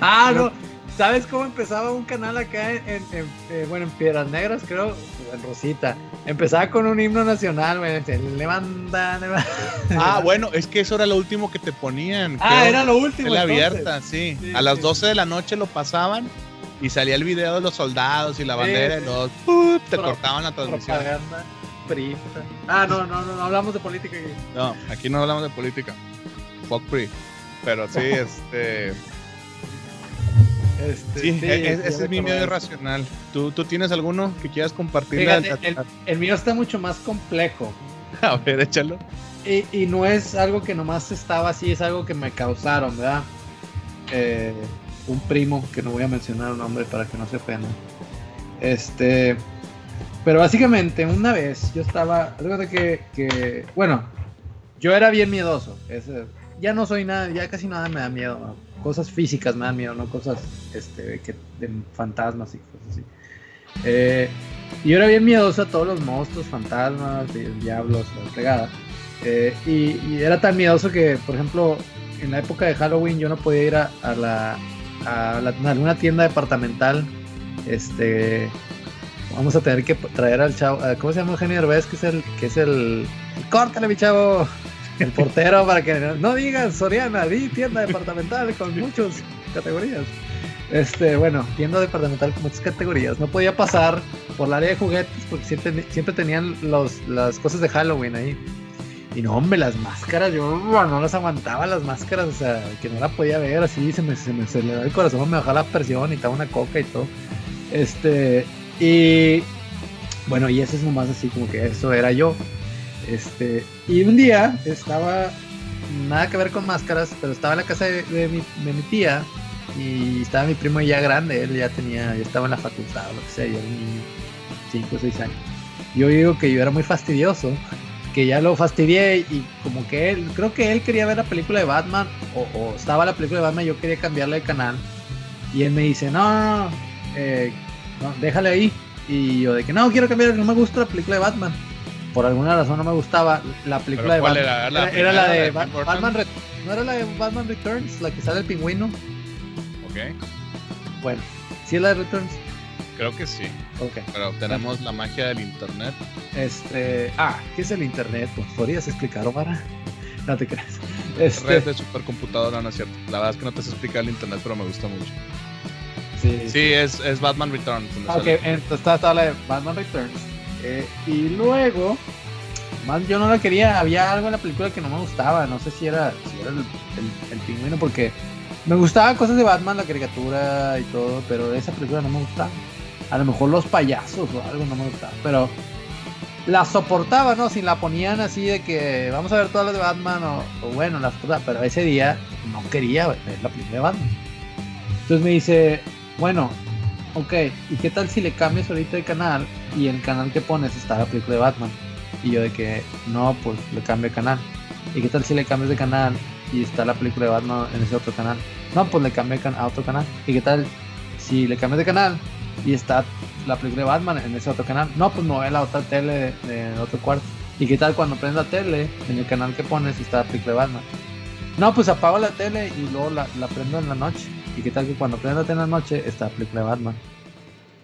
ah, no. ¿Sabes cómo empezaba un canal acá en, eh, bueno, en Piedras Negras, creo? En Rosita. Empezaba con un himno nacional, güey. Levanta, levanta. Ah, bueno, es que eso era lo último que te ponían. Ah, era lo último. la abierta, sí. A las 12 de la noche lo pasaban y salía el video de los soldados y la bandera y los te cortaban la transmisión. Propaganda, Ah, no, no, no, no hablamos de política. Aquí. No, aquí no hablamos de política. Fuck free. Pero sí, este. Este, sí, e-, ese es mi miedo irracional. ¿Tú, ¿Tú tienes alguno que quieras compartir? el, mío está mucho más complejo. A ver, échalo. Y, y, no es algo que nomás estaba así, es algo que me causaron, ¿verdad? Eh, un primo, que no voy a mencionar un nombre para que no se ofenda. Este, pero básicamente una vez yo estaba, que, que bueno, yo era bien miedoso. ya no soy nada, ya casi nada me da miedo cosas físicas me dan miedo, no cosas este, que, de fantasmas y cosas así. Eh, yo era bien miedoso a todos los monstruos, fantasmas, y diablos, la pegada. Eh, y, era tan miedoso que, por ejemplo, en la época de Halloween yo no podía ir a, la, a, alguna tienda departamental. Este, vamos a tener que traer al chavo, ¿cómo se llama Eugenio Derbez? Que es el, que es el, córtale mi chavo el portero para que no digan Soriana, di tienda departamental con muchas categorías. Este, bueno, tienda departamental con muchas categorías. No podía pasar por el área de juguetes porque siempre, siempre tenían los, las cosas de Halloween ahí. Y no, hombre, las máscaras, yo no las aguantaba las máscaras, o sea, que no la podía ver así, se me, se me da el corazón, me bajaba la presión y estaba una coca y todo. Este, y bueno, y eso es nomás así como que eso era yo. Este, y un día estaba, nada que ver con máscaras, pero estaba en la casa de, mi, tía y estaba mi primo ya grande, él ya tenía, ya estaba en la facultad, lo que sea, yo era niño, 5 o 6 años. Yo digo que yo era muy fastidioso, que ya lo fastidié y como que él, creo que él quería ver la película de Batman o, estaba la película de Batman, yo quería cambiarle de canal y él me dice, no, no, eh, no déjale ahí. Y yo de que no, quiero cambiar, no me gusta la película de Batman por alguna razón no me gustaba la película de Batman. Era, era, la, de, Batman, ¿No era la de Batman Returns? La que sale el pingüino. Ok. Bueno, ¿sí es la de Returns? Creo que sí. Ok. Pero tenemos la magia del internet. Este. Ah, ¿qué es el internet? Pues, ¿Podrías explicar, Omar? No te creas. Este... Red de supercomputadora, no es cierto. La verdad es que no te sé explicar el internet, pero me gusta mucho. Sí, sí, Es, es Batman Returns. Ok, entonces está la de Batman Returns eh, y luego, yo no la quería, había algo en la película que no me gustaba, no sé si era, el, pingüino, porque me gustaban cosas de Batman, la caricatura y todo, pero esa película no me gustaba. A lo mejor los payasos o algo no me gustaba, pero la soportaba, ¿no? Si la ponían así de que vamos a ver todas las de Batman o, bueno, las cosas, pero ese día no quería ver la película de Batman. Entonces me dice, bueno, ok, ¿y qué tal si le cambias ahorita de canal y el canal que pones está la película de Batman? Y yo de que, no, pues le cambio de canal. ¿Y qué tal si le cambias de canal y está la película de Batman en ese otro canal? No, pues le cambio a otro canal. ¿Y qué tal si le cambias de canal y está la película de Batman en ese otro canal? No, pues no ve la otra tele de otro cuarto. ¿Y qué tal cuando prendes la tele en el canal que pones está la película de Batman? No, pues apago la tele y luego la, la prendo en la noche. ¿Y qué tal que cuando prenda en la noche está la película de Batman?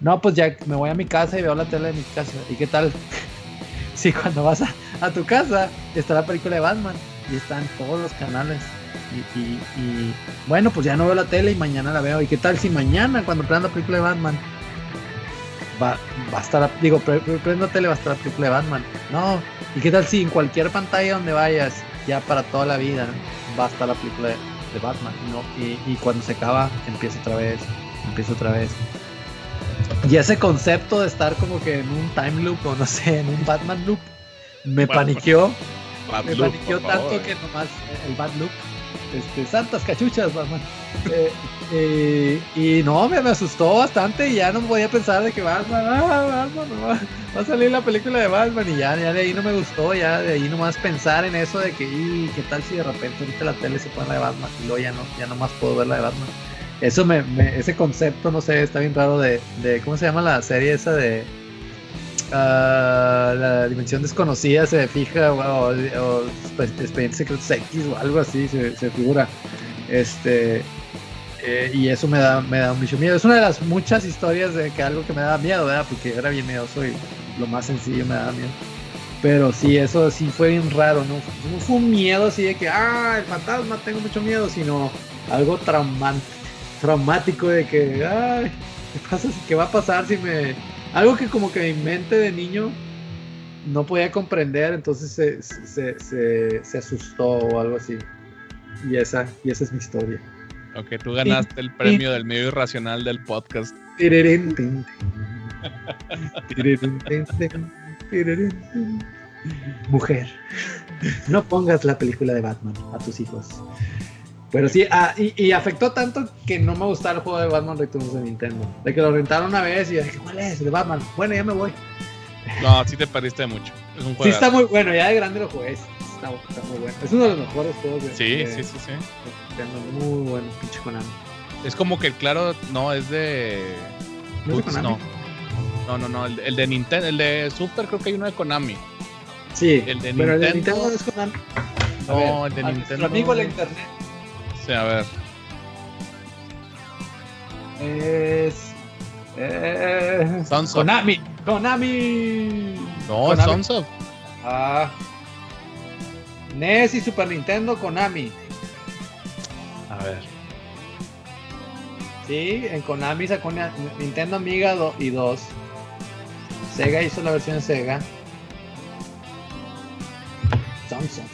No, pues ya me voy a mi casa y veo la tele de mi casa. ¿Y qué tal? si cuando vas a, tu casa está la película de Batman y están todos los canales. Y, bueno, pues ya no veo la tele y mañana la veo. ¿Y qué tal si mañana cuando prenda la película de Batman va, va a estar, digo, prendo la tele va a estar la película de Batman? No. ¿Y qué tal si en cualquier pantalla donde vayas ya para toda la vida va a estar la película de, Batman, ¿no? Y, y, cuando se acaba, empieza otra vez, empieza otra vez. Y ese concepto de estar como que en un time loop o no sé, en un Batman loop, me paniqueó. me paniqueó tanto que nomás el Bat Loop, este, santas cachuchas, Batman. Eh, eh, y no, me, asustó bastante y ya no podía pensar de que Batman, ah, Batman, va, a salir la película de Batman y ya, ya de ahí no me gustó, ya de ahí nomás pensar en eso de que, y, ¿qué tal si de repente ahorita la tele se pone la de Batman y luego ya no, ya nomás puedo ver la de Batman? Eso ese concepto, no sé, está bien raro de, ¿cómo se llama la serie esa de uh, la dimensión desconocida se fija o, o, expedientes secretos X o algo así se, figura este eh, y eso me da, me da mucho miedo. Es una de las muchas historias de que algo que me da miedo, ¿verdad? Porque era bien miedoso y lo más sencillo me da miedo. Pero sí, eso sí fue bien raro, ¿no? No fue un miedo así de que, ah, el fantasma, tengo mucho miedo, sino algo traumático de que, ay, ¿qué, pasa, ¿qué va a pasar si me... Algo que como que mi mente de niño no podía comprender, entonces se, se, se, se asustó o algo así. Y esa, y esa es mi historia. Ok, tú ganaste el premio del medio irracional del podcast. Mujer, no pongas la película de Batman a tus hijos. Pero sí, ah, y, afectó tanto que no me gustaba el juego de Batman Returns de Nintendo. De que lo rentaron una vez y dije, ¿cuál es? De Batman. Bueno, ya me voy. No, sí te perdiste mucho. Es un juego. Sí, está muy bueno, ya de grande lo jugué. Está, muy bueno. Es uno de los mejores juegos de Sí, sí, sí, sí. Muy bueno, pinche Konami. Es como que el claro, no, es de. ¿No, no. no. No, no, El, de Nintendo, el de Super creo que hay uno de Konami. Sí, el de pero Nintendo... el de Nintendo es Konami. No, el de Nintendo. amigo la internet. Sí, a ver. Es. Eh, Konami. Konami. No, es Sunsoft. Ah. NES y Super Nintendo Konami. A ver. Sí, en Konami sacó Nintendo Amiga y 2. Sega hizo la versión Sega. Samsung.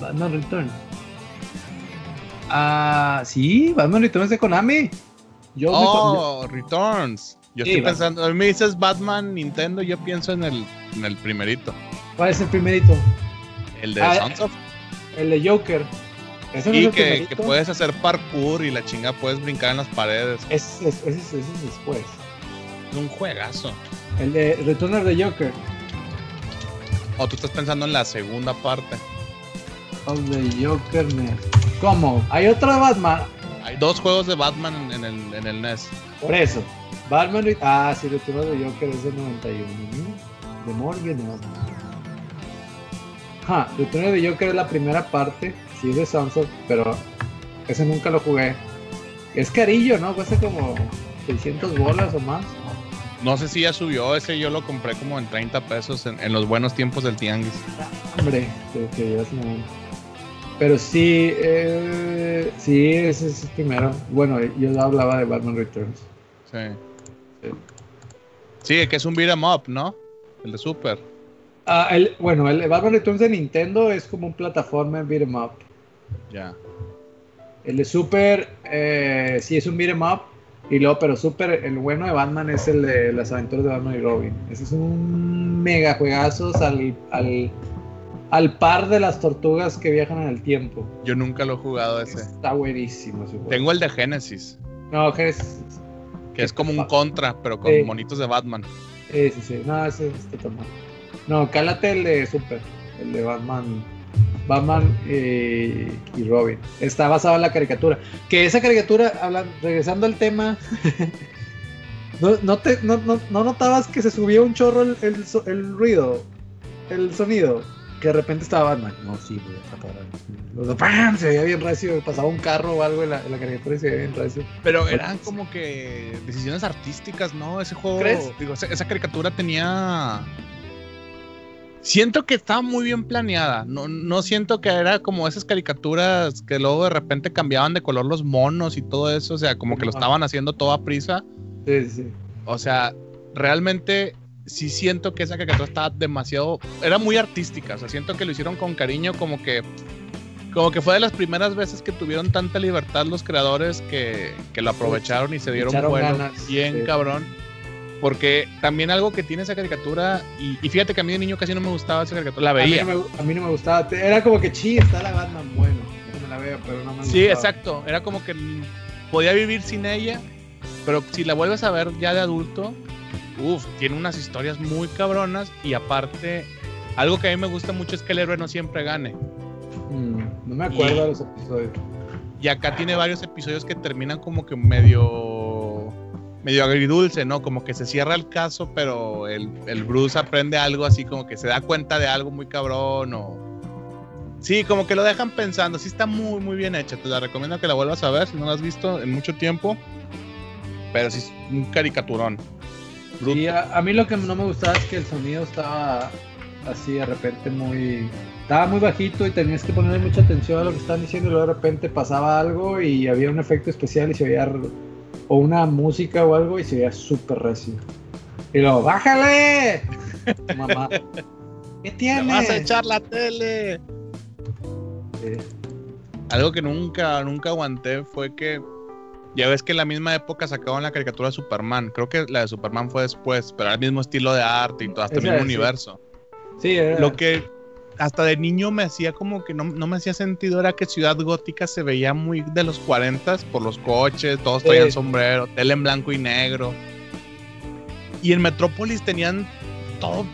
Batman Return. Ah, sí, Batman Returns de Konami. Yo oh, Returns. Yo estoy pensando, a mí me dices Batman Nintendo, yo pienso en el, en el primerito. ¿Cuál es el primerito? El de ah, El de Joker. Y que, puedes hacer parkour y la chinga puedes brincar en las paredes. Ese es, después. Es un juegazo. El de Returner de Joker. O tú estás pensando en la segunda parte. El de Joker NES. ¿Cómo? ¿Hay otro de Batman? Hay dos juegos de Batman en el, en el NES. Por eso. Batman. Ah, sí, Returner de Joker es del 91. ¿no? De Morgan de Batman. Ah, Returner de Joker es la primera parte sí es de Samsung, pero ese nunca lo jugué. Es carillo, ¿no? Cuesta como 600 bolas o más. No sé si ya subió, ese yo lo compré como en 30 pesos en, los buenos tiempos del Tianguis. hombre, que, Pero sí, eh, sí, ese es el primero. Bueno, yo hablaba de Batman Returns. Sí. Sí, que es un beat'em up, ¿no? El de Super. Ah, el, bueno, el Batman Returns de Nintendo es como un plataforma en beat'em up. Ya. El de Super, eh, sí es un beat'em up. Y luego, pero Super, el bueno de Batman es el de las aventuras de Batman y Robin. Ese es un mega juegazo al, al, par de las tortugas que viajan en el tiempo. Yo nunca lo he jugado ese. Está buenísimo Tengo el de Genesis. No, Genesis. Que es como un contra, pero con monitos de Batman. Sí, sí, sí. No, ese está tomando. No, cálate el de Super, el de Batman Batman eh, y Robin. Está basado en la caricatura. Que esa caricatura, regresando al tema, ¿no, te, no, notabas que se subía un chorro el, ruido, el sonido? Que de repente estaba Batman. No, sí, voy ¡Pam! Se veía bien recio. Pasaba un carro o algo en la, caricatura y se veía bien recio. Pero eran como que decisiones artísticas, ¿no? Ese juego. Digo, esa caricatura tenía Siento que estaba muy bien planeada. No, no siento que era como esas caricaturas que luego de repente cambiaban de color los monos y todo eso. O sea, como que lo estaban haciendo todo a prisa. Sí, sí. O sea, realmente sí siento que esa caricatura estaba demasiado, era muy artística, o sea, siento que lo hicieron con cariño, como que, como que fue de las primeras veces que tuvieron tanta libertad los creadores que, que lo aprovecharon y se dieron ganas, bien sí. cabrón. Porque también algo que tiene esa caricatura, y, y fíjate que a mí de niño casi no me gustaba esa caricatura, la A mí, veía. no me, a mí no me gustaba. Era como que, sí, está la Batman, bueno, me la veo, pero no me Sí, gustaba. exacto. Era como que podía vivir sin ella, pero si la vuelves a ver ya de adulto, uff, tiene unas historias muy cabronas y aparte, algo que a mí me gusta mucho es que el héroe no siempre gane. Mm, no me acuerdo Y- de los episodios. Y acá tiene varios episodios que terminan como que medio medio agridulce, ¿no? Como que se cierra el caso, pero el, el Bruce aprende algo así, como que se da cuenta de algo muy cabrón o... Sí, como que lo dejan pensando. Sí está muy, muy bien hecha. Te la recomiendo que la vuelvas a ver si no la has visto en mucho tiempo. Pero sí es un caricaturón. Bruto. Y a, a mí lo que no me gustaba es que el sonido estaba así de repente muy... Estaba muy bajito y tenías que ponerle mucha atención a lo que estaban diciendo y luego de repente pasaba algo y había un efecto especial y se veía... O una música o algo y se veía súper recio. Y luego, ¡bájale! Mamá. ¿Qué ¡Te tiene? vas a echar la tele! Sí. Algo que nunca, nunca aguanté fue que ya ves que en la misma época sacaban la caricatura de Superman. Creo que la de Superman fue después, pero era el mismo estilo de arte y todo, hasta el mismo sí. universo. Sí, era- Lo que hasta de niño me hacía como que no, no me hacía sentido era que Ciudad Gótica se veía muy de los 40 por los coches, todos traían sombrero, tele en blanco y negro. Y en Metrópolis tenían todo,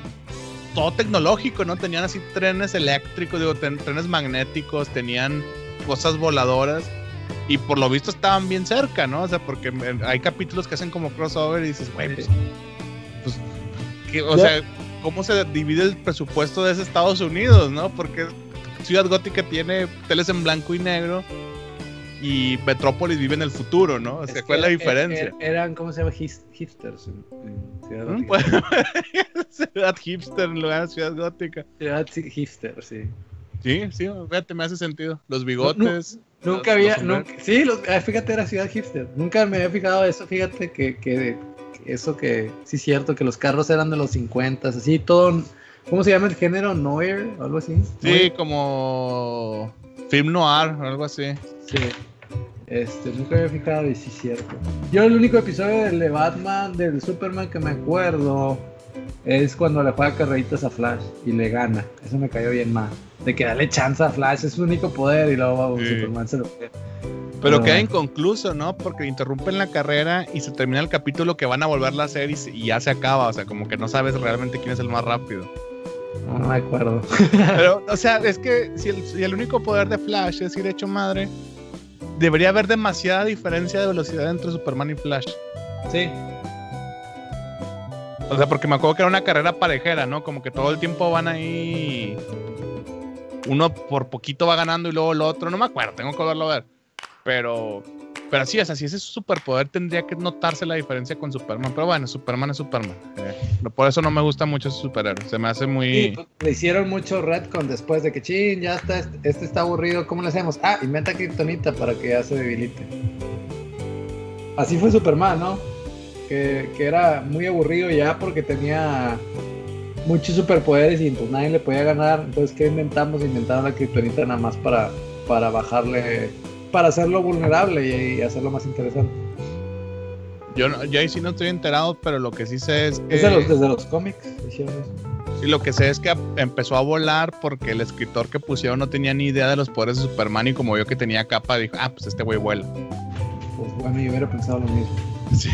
todo tecnológico, ¿no? Tenían así trenes eléctricos, digo, ten- trenes magnéticos, tenían cosas voladoras. Y por lo visto estaban bien cerca, ¿no? O sea, porque hay capítulos que hacen como crossover y dices, güey, pues, pues, que- o Ya. sea, ¿cómo se divide el presupuesto de ese Estados Unidos, no? Porque Ciudad Gótica tiene teles en blanco y negro y Metrópolis vive en el futuro, ¿no? O sea, es ¿cuál es la que diferencia? er- er- eran, ¿cómo se llama? His- hipsters. en- en Ciudad ¿Mm? Gótica. Pues, ciudad hipster en lugar de Ciudad Gótica. Ciudad hipster, sí. Sí, sí, fíjate, me hace sentido. Los bigotes. Nunca había, nunca, sí, los- ah, fíjate, era ciudad hipster. Nunca me había fijado eso, fíjate que, que, que eso que, sí es cierto, que los carros eran de los 50, así todo, ¿cómo se llama el género? Noir o algo así. Sí, Noir. como film noir o algo así. Sí. Este, nunca me había fijado y sí es cierto. Yo el único episodio del de Batman, del Superman que me acuerdo, es cuando le juega carreritas a Flash y le gana. Eso me cayó bien mal. De que dale chance a Flash, es su único poder y luego Sí. Superman se lo Pero Ah. queda inconcluso, ¿no? Porque interrumpen la carrera y se termina el capítulo que van a volverla a hacer y ya se acaba. O sea, como que no sabes realmente quién es el más rápido. No, no me acuerdo. Pero, o sea, es que si el, si el único poder de Flash es ir hecho madre, debería haber demasiada diferencia de velocidad entre Superman y Flash. Sí, O sea, porque me acuerdo que era una carrera parejera, ¿no? Como que todo el tiempo van ahí. Uno por poquito va ganando y luego el otro. No me acuerdo, tengo que volverlo a ver. Pero. Pero sí, o sea, si ese es su superpoder, tendría que notarse la diferencia con Superman. Pero bueno, Superman es Superman. Eh, por eso no me gusta mucho ese superhéroe. Se me hace muy. Pues, le hicieron mucho retcon después de que, chin, ya está, este, este está aburrido, ¿cómo le hacemos? Ah, inventa Kryptonita para que ya se debilite. Así fue Superman, ¿no? Que, que era muy aburrido ya porque tenía muchos superpoderes y pues nadie le podía ganar. Entonces, ¿qué inventamos? Inventaron la Kryptonita nada más para, para bajarle, para hacerlo vulnerable y, y hacerlo más interesante. Yo, no- yo ahí sí no estoy enterado, pero lo que sí sé es que. Es de los, desde los cómics hicieron eso. Sí, lo que sé es que empezó a volar porque el escritor que pusieron no tenía ni idea de los poderes de Superman y como vio que tenía capa, dijo, ah, pues este güey vuela. Pues bueno, yo hubiera pensado lo mismo. Sí.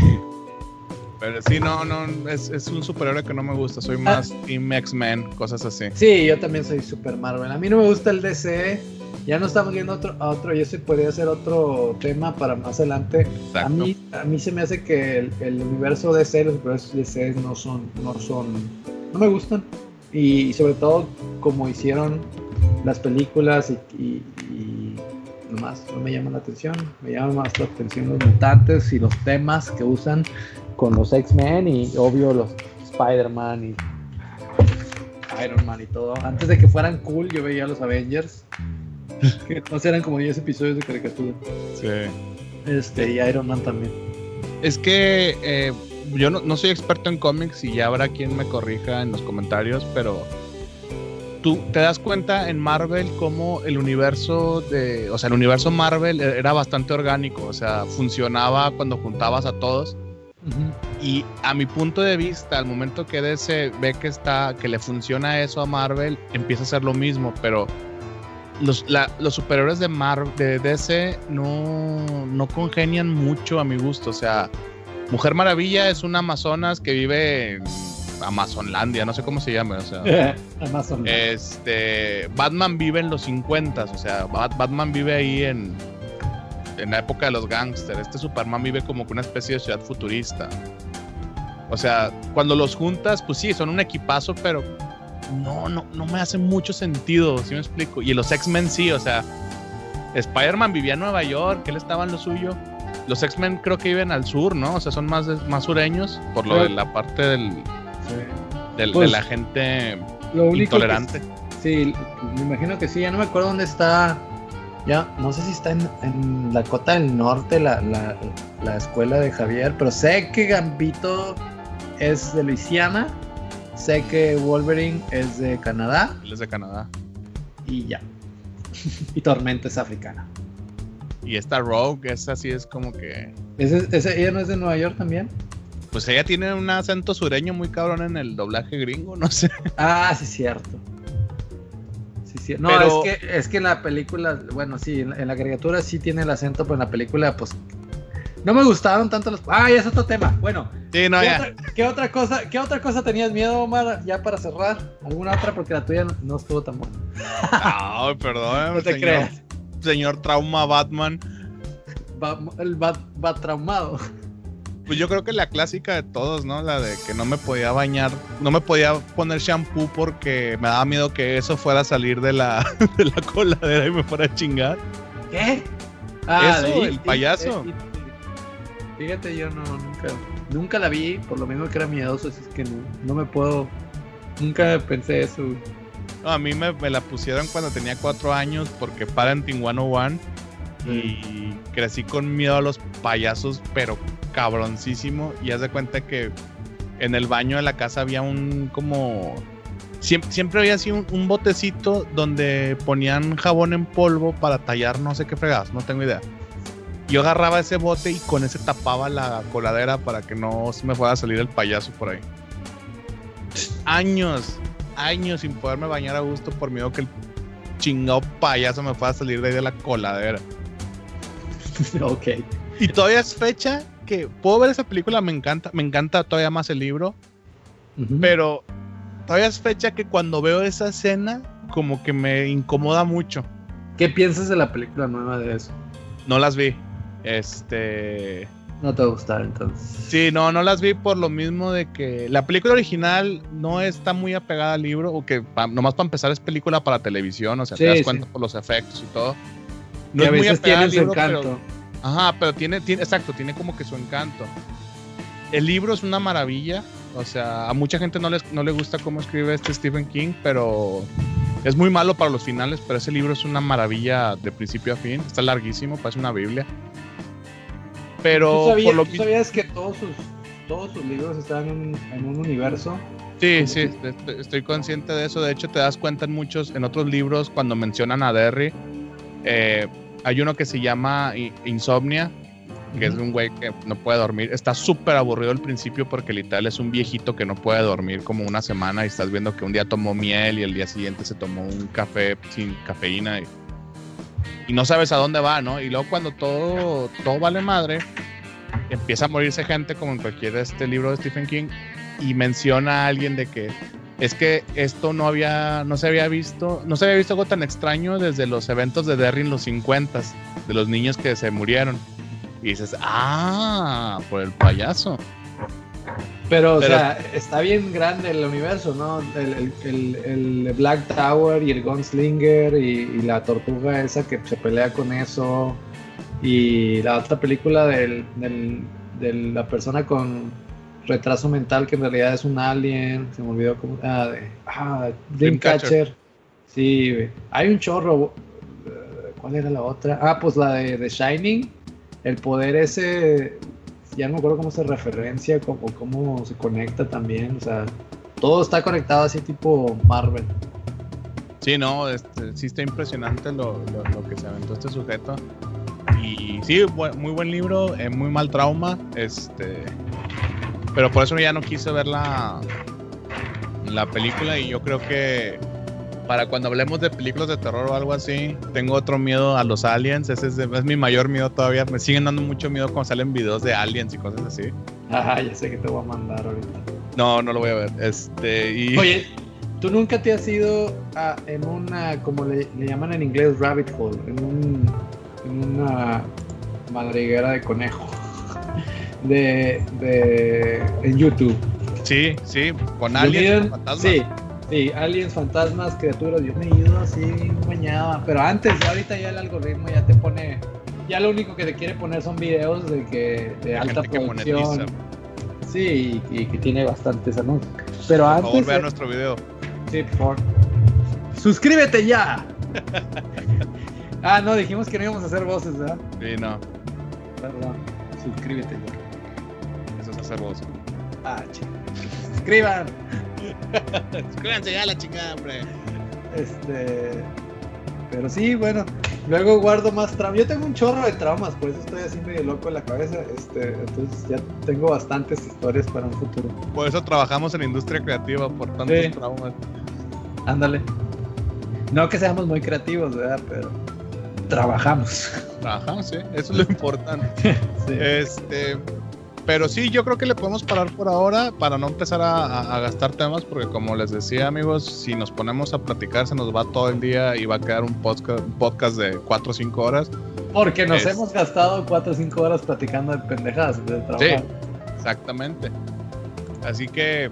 Pero sí, no, no, es, es un superhéroe que no me gusta. Soy más Team X-Men, cosas así. Sí, yo también soy Super Marvel. A mí no me gusta el DC. Ya no estamos viendo otro, otro y ese podría ser otro tema para más adelante. A mí, a mí se me hace que el, el universo DC, los universos DC no son, no son, no me gustan. Y, sobre todo como hicieron las películas y, y, y nomás no me llaman la atención. Me llaman más la atención los mutantes y los temas que usan con los X-Men y obvio los Spider-Man y Iron Man y todo. Antes de que fueran cool, yo veía los Avengers. Que entonces eran como 10 episodios de caricatura. Sí. Este, y Iron Man también. Es que eh, yo no, no soy experto en cómics y ya habrá quien me corrija en los comentarios, pero tú te das cuenta en Marvel cómo el universo de, o sea, el universo Marvel era bastante orgánico, o sea, funcionaba cuando juntabas a todos. Y a mi punto de vista, al momento que DC ve que está, que le funciona eso a Marvel, empieza a hacer lo mismo, pero los, los superiores de Marvel, de DC no, no congenian mucho a mi gusto, o sea, Mujer Maravilla es una amazonas que vive en Amazonlandia, no sé cómo se llama, o sea. Amazon. Este, Batman vive en los 50, o sea, Batman vive ahí en, en la época de los gangsters. Este Superman vive como que una especie de ciudad futurista. O sea, cuando los juntas, pues sí, son un equipazo, pero no, no, no me hace mucho sentido, si me explico. Y los X-Men sí, o sea, Spider-Man vivía en Nueva York, él estaba en lo suyo. Los X-Men creo que viven al sur, ¿no? O sea, son más, más sureños, por lo de la parte del, de pues, la gente intolerante. sí, me imagino que sí, ya no me acuerdo dónde está. Ya, no sé si está en, en la cota del norte, la, la, escuela de Javier, pero sé que Gambito es de Luisiana, sé que Wolverine es de Canadá. Él es de Canadá. Y ya. y Tormenta es africana. Y esta Rogue, esa sí es como que. ¿Ese, ¿Ella no es de Nueva York también? Pues ella tiene un acento sureño muy cabrón en el doblaje gringo, no sé. Ah, sí, cierto. Sí, sí. No, es, que, es que en la película, bueno, sí, en la, caricatura sí tiene el acento, pero en la película, pues. No me gustaron tanto los. Ah, es otro tema. Bueno. Sí, no, ¿qué, ya. Otra, ¿qué, otra cosa, ¿Qué otra cosa tenías miedo, Omar? Ya para cerrar. ¿Alguna otra? Porque la tuya no, estuvo tan buena. Ay, perdón. no te creas. Señor Trauma Batman. el bat, bat traumado. Pues yo creo que la clásica de todos, ¿no? La de que no me podía bañar, no me podía poner shampoo porque me daba miedo que eso fuera a salir de la, de la coladera y me fuera a chingar. ¿Qué? Ah, eso, el payaso. Fíjate, yo no, nunca, nunca la vi, por lo menos que era miedoso, así es que no, no me puedo, nunca pensé eso. No, a mí me, me, la pusieron cuando tenía cuatro años porque Parenting 101 y crecí con miedo a los payasos, pero cabroncísimo. Y haz de cuenta que en el baño de la casa había un como. Siempre, siempre había así un, botecito donde ponían jabón en polvo para tallar no sé qué fregadas, no tengo idea. Yo agarraba ese bote y con ese tapaba la coladera para que no se me fuera a salir el payaso por ahí. Años, años sin poderme bañar a gusto por miedo que el chingado payaso me fuera a salir de ahí de la coladera. ok. Y todavía es fecha que puedo ver esa película, me encanta, me encanta todavía más el libro, pero todavía es fecha que cuando veo esa escena como que me incomoda mucho. ¿Qué piensas de la película nueva de eso? No las vi. Este. No te gustaron entonces. Sí, no, no las vi por lo mismo de que la película original no está muy apegada al libro, o que nomás para empezar es película para televisión, o sea, te das cuenta por los efectos y todo. No es muy apegada al libro, encanto. Ajá, pero tiene, tiene, exacto, tiene como que su encanto. El libro es una maravilla, o sea, a mucha gente no, les, no le gusta cómo escribe este Stephen King, pero es muy malo para los finales, pero ese libro es una maravilla de principio a fin, está larguísimo, parece una Biblia. Pero sabías, por lo ¿tú sabías que todos sus, todos sus libros están en, un universo? Sí, sí, estoy consciente de eso. De hecho, te das cuenta en muchos, en otros libros, cuando mencionan a Derry, eh, hay uno que se llama Insomnia, que es un güey que no puede dormir. Está súper aburrido al principio porque literal es un viejito que no puede dormir como una semana y estás viendo que un día tomó miel y el día siguiente se tomó un café sin cafeína y, y no sabes a dónde va, ¿no? Y luego cuando todo, todo vale madre, empieza a morirse gente como en cualquier este libro de Stephen King y menciona a alguien de que es que esto no había, no se había visto, no se había visto algo tan extraño desde los eventos de Derry en los 50 de los niños que se murieron. Y dices, ah, por el payaso. Pero, o sea, está bien grande el universo, ¿no? El, el, Black Tower y el Gunslinger y, y, la tortuga esa que se pelea con eso. Y la otra película del, de la persona con retraso mental que en realidad es un alien. Se me olvidó cómo. Ah, de, ah Dreamcatcher. Sí, hay un chorro. ¿Cuál era la otra? Ah, pues la de The Shining. El poder ese ya no me acuerdo cómo se referencia, cómo, cómo se conecta también, o sea, todo está conectado así tipo Marvel. Sí, no, este, sí está impresionante lo, lo, que se aventó este sujeto. Y sí, muy buen libro, eh, muy mal trauma, este, pero por eso ya no quise ver la, la película y yo creo que para cuando hablemos de películas de terror o algo así, tengo otro miedo a los aliens. Ese es, es, mi mayor miedo todavía. Me siguen dando mucho miedo cuando salen videos de aliens y cosas así. Ajá, ya sé que te voy a mandar ahorita. No, no lo voy a ver. Este, y... Oye, ¿tú nunca te has ido a, en una, como le, llaman en inglés, rabbit hole? En, un, en una madriguera de conejo. De, de, en YouTube. Sí, sí, con aliens. Sí, Sí, aliens, fantasmas, criaturas, Dios me he ido así mañana. Pero antes, ahorita ya el algoritmo ya te pone. Ya lo único que te quiere poner son videos de que de alta producción. Sí, y, que tiene bastantes anuncios. Pero por antes. Por favor, vea nuestro video. Sí, por favor. ¡Suscríbete ya! ah, no, dijimos que no íbamos a hacer voces, ¿verdad? Sí, no. Perdón. Suscríbete ya. Es voces. Ah, chido. Suscriban. Suscríbanse ya la chingada, hombre. Este. Pero sí, bueno. Luego guardo más traumas. Yo tengo un chorro de traumas, por eso estoy así medio loco en la cabeza. Este, entonces ya tengo bastantes historias para un futuro. Por eso trabajamos en industria creativa, por tantos traumas. Ándale. No que seamos muy creativos, ¿verdad? Pero trabajamos. Trabajamos, sí. Eso es lo importante. sí. Este. Pero sí, yo creo que le podemos parar por ahora para no empezar a, gastar temas, porque como les decía, amigos, si nos ponemos a platicar, se nos va todo el día y va a quedar un podcast, podcast de 4 o 5 horas. Porque nos hemos gastado 4 o 5 horas platicando de pendejadas de trabajo. Sí, exactamente. Así que,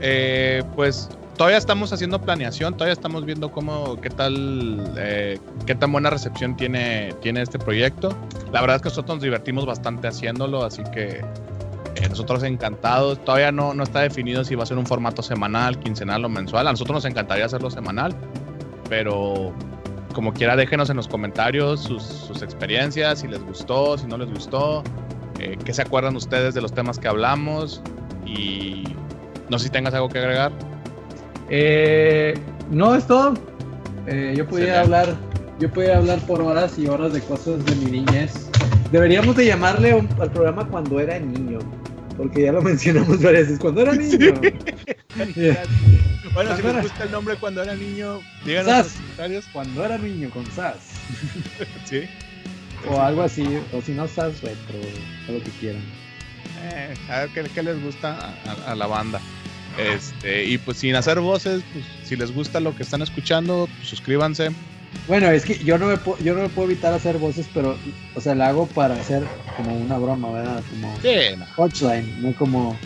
eh, pues todavía estamos haciendo planeación, todavía estamos viendo cómo, qué tal, eh, qué tan buena recepción tiene, tiene este proyecto. La verdad es que nosotros nos divertimos bastante haciéndolo, así que eh, nosotros encantados. Todavía no, no está definido si va a ser un formato semanal, quincenal o mensual. A nosotros nos encantaría hacerlo semanal, pero como quiera déjenos en los comentarios sus, experiencias, si les gustó, si no les gustó, eh, qué se acuerdan ustedes de los temas que hablamos y no sé si tengas algo que agregar. Eh, no es todo. yo podía hablar yo podía hablar por horas y horas de cosas de mi niñez. Deberíamos de llamarle al programa cuando era niño, porque ya lo mencionamos varias veces. Cuando era niño. bueno, si les gusta el nombre cuando era niño, díganos en los comentarios. Cuando era niño, con Sas. sí. O algo así, o si no Sas retro, o lo que quieran. Eh, a ver qué, les gusta a, la banda. Este, y pues sin hacer voces, pues, si les gusta lo que están escuchando, pues, suscríbanse, bueno, es que yo no me puedo, yo no me puedo evitar hacer voces, pero, o sea, la hago para hacer como una broma, ¿verdad? Como sí, no. como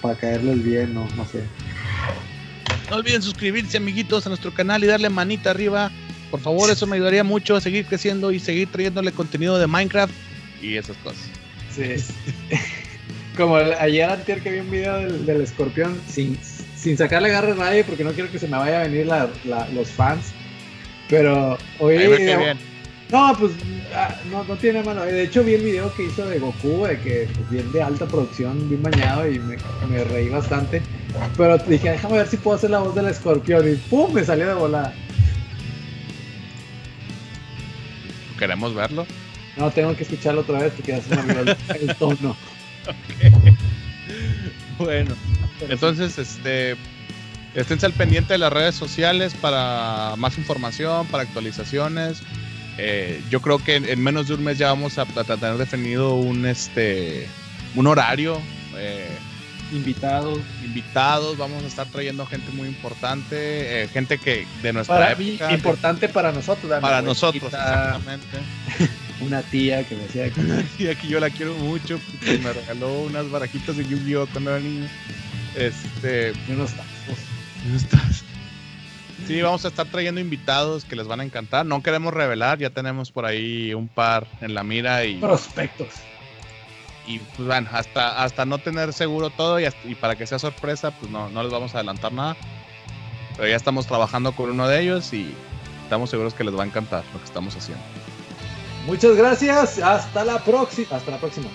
para caerles bien, no, no sé. No olviden suscribirse, amiguitos, a nuestro canal y darle manita arriba. Por favor, eso me ayudaría mucho a seguir creciendo y seguir trayéndole contenido de Minecraft y esas cosas. Sí. como ayer antes que vi un video del, escorpión sin, sin sacarle garras a nadie porque no quiero que se me vaya a venir los fans pero oye. No, pues ah, no, no tiene mano. De hecho, vi el video que hizo de Goku, de que pues, bien de alta producción, bien bañado y me, me, reí bastante. Pero dije, déjame ver si puedo hacer la voz del escorpión y ¡pum! me salió de volada. ¿Queremos verlo? No, tengo que escucharlo otra vez porque ya se me olvidó el, tono. Bueno, entonces, este Esténse al pendiente de las redes sociales para más información, para actualizaciones. Eh, yo creo que en, menos de un mes ya vamos a, tener definido un este un horario. Eh, invitados. Invitados, vamos a estar trayendo gente muy importante, eh, gente que de nuestra época. Importante para nosotros, Para nosotros, exactamente. Una tía que me decía que. Una tía que yo la quiero mucho, porque me regaló unas barajitas de Yu-Gi-Oh! cuando era niño. Este. Y unos estás? Sí, vamos a estar trayendo invitados que les van a encantar. No queremos revelar, ya tenemos por ahí un par en la mira y. Prospectos. Y pues bueno, hasta, hasta no tener seguro todo y, para que sea sorpresa, pues no, no les vamos a adelantar nada. Pero ya estamos trabajando con uno de ellos y estamos seguros que les va a encantar lo que estamos haciendo. Muchas gracias. Hasta la próxima. Hasta la próxima.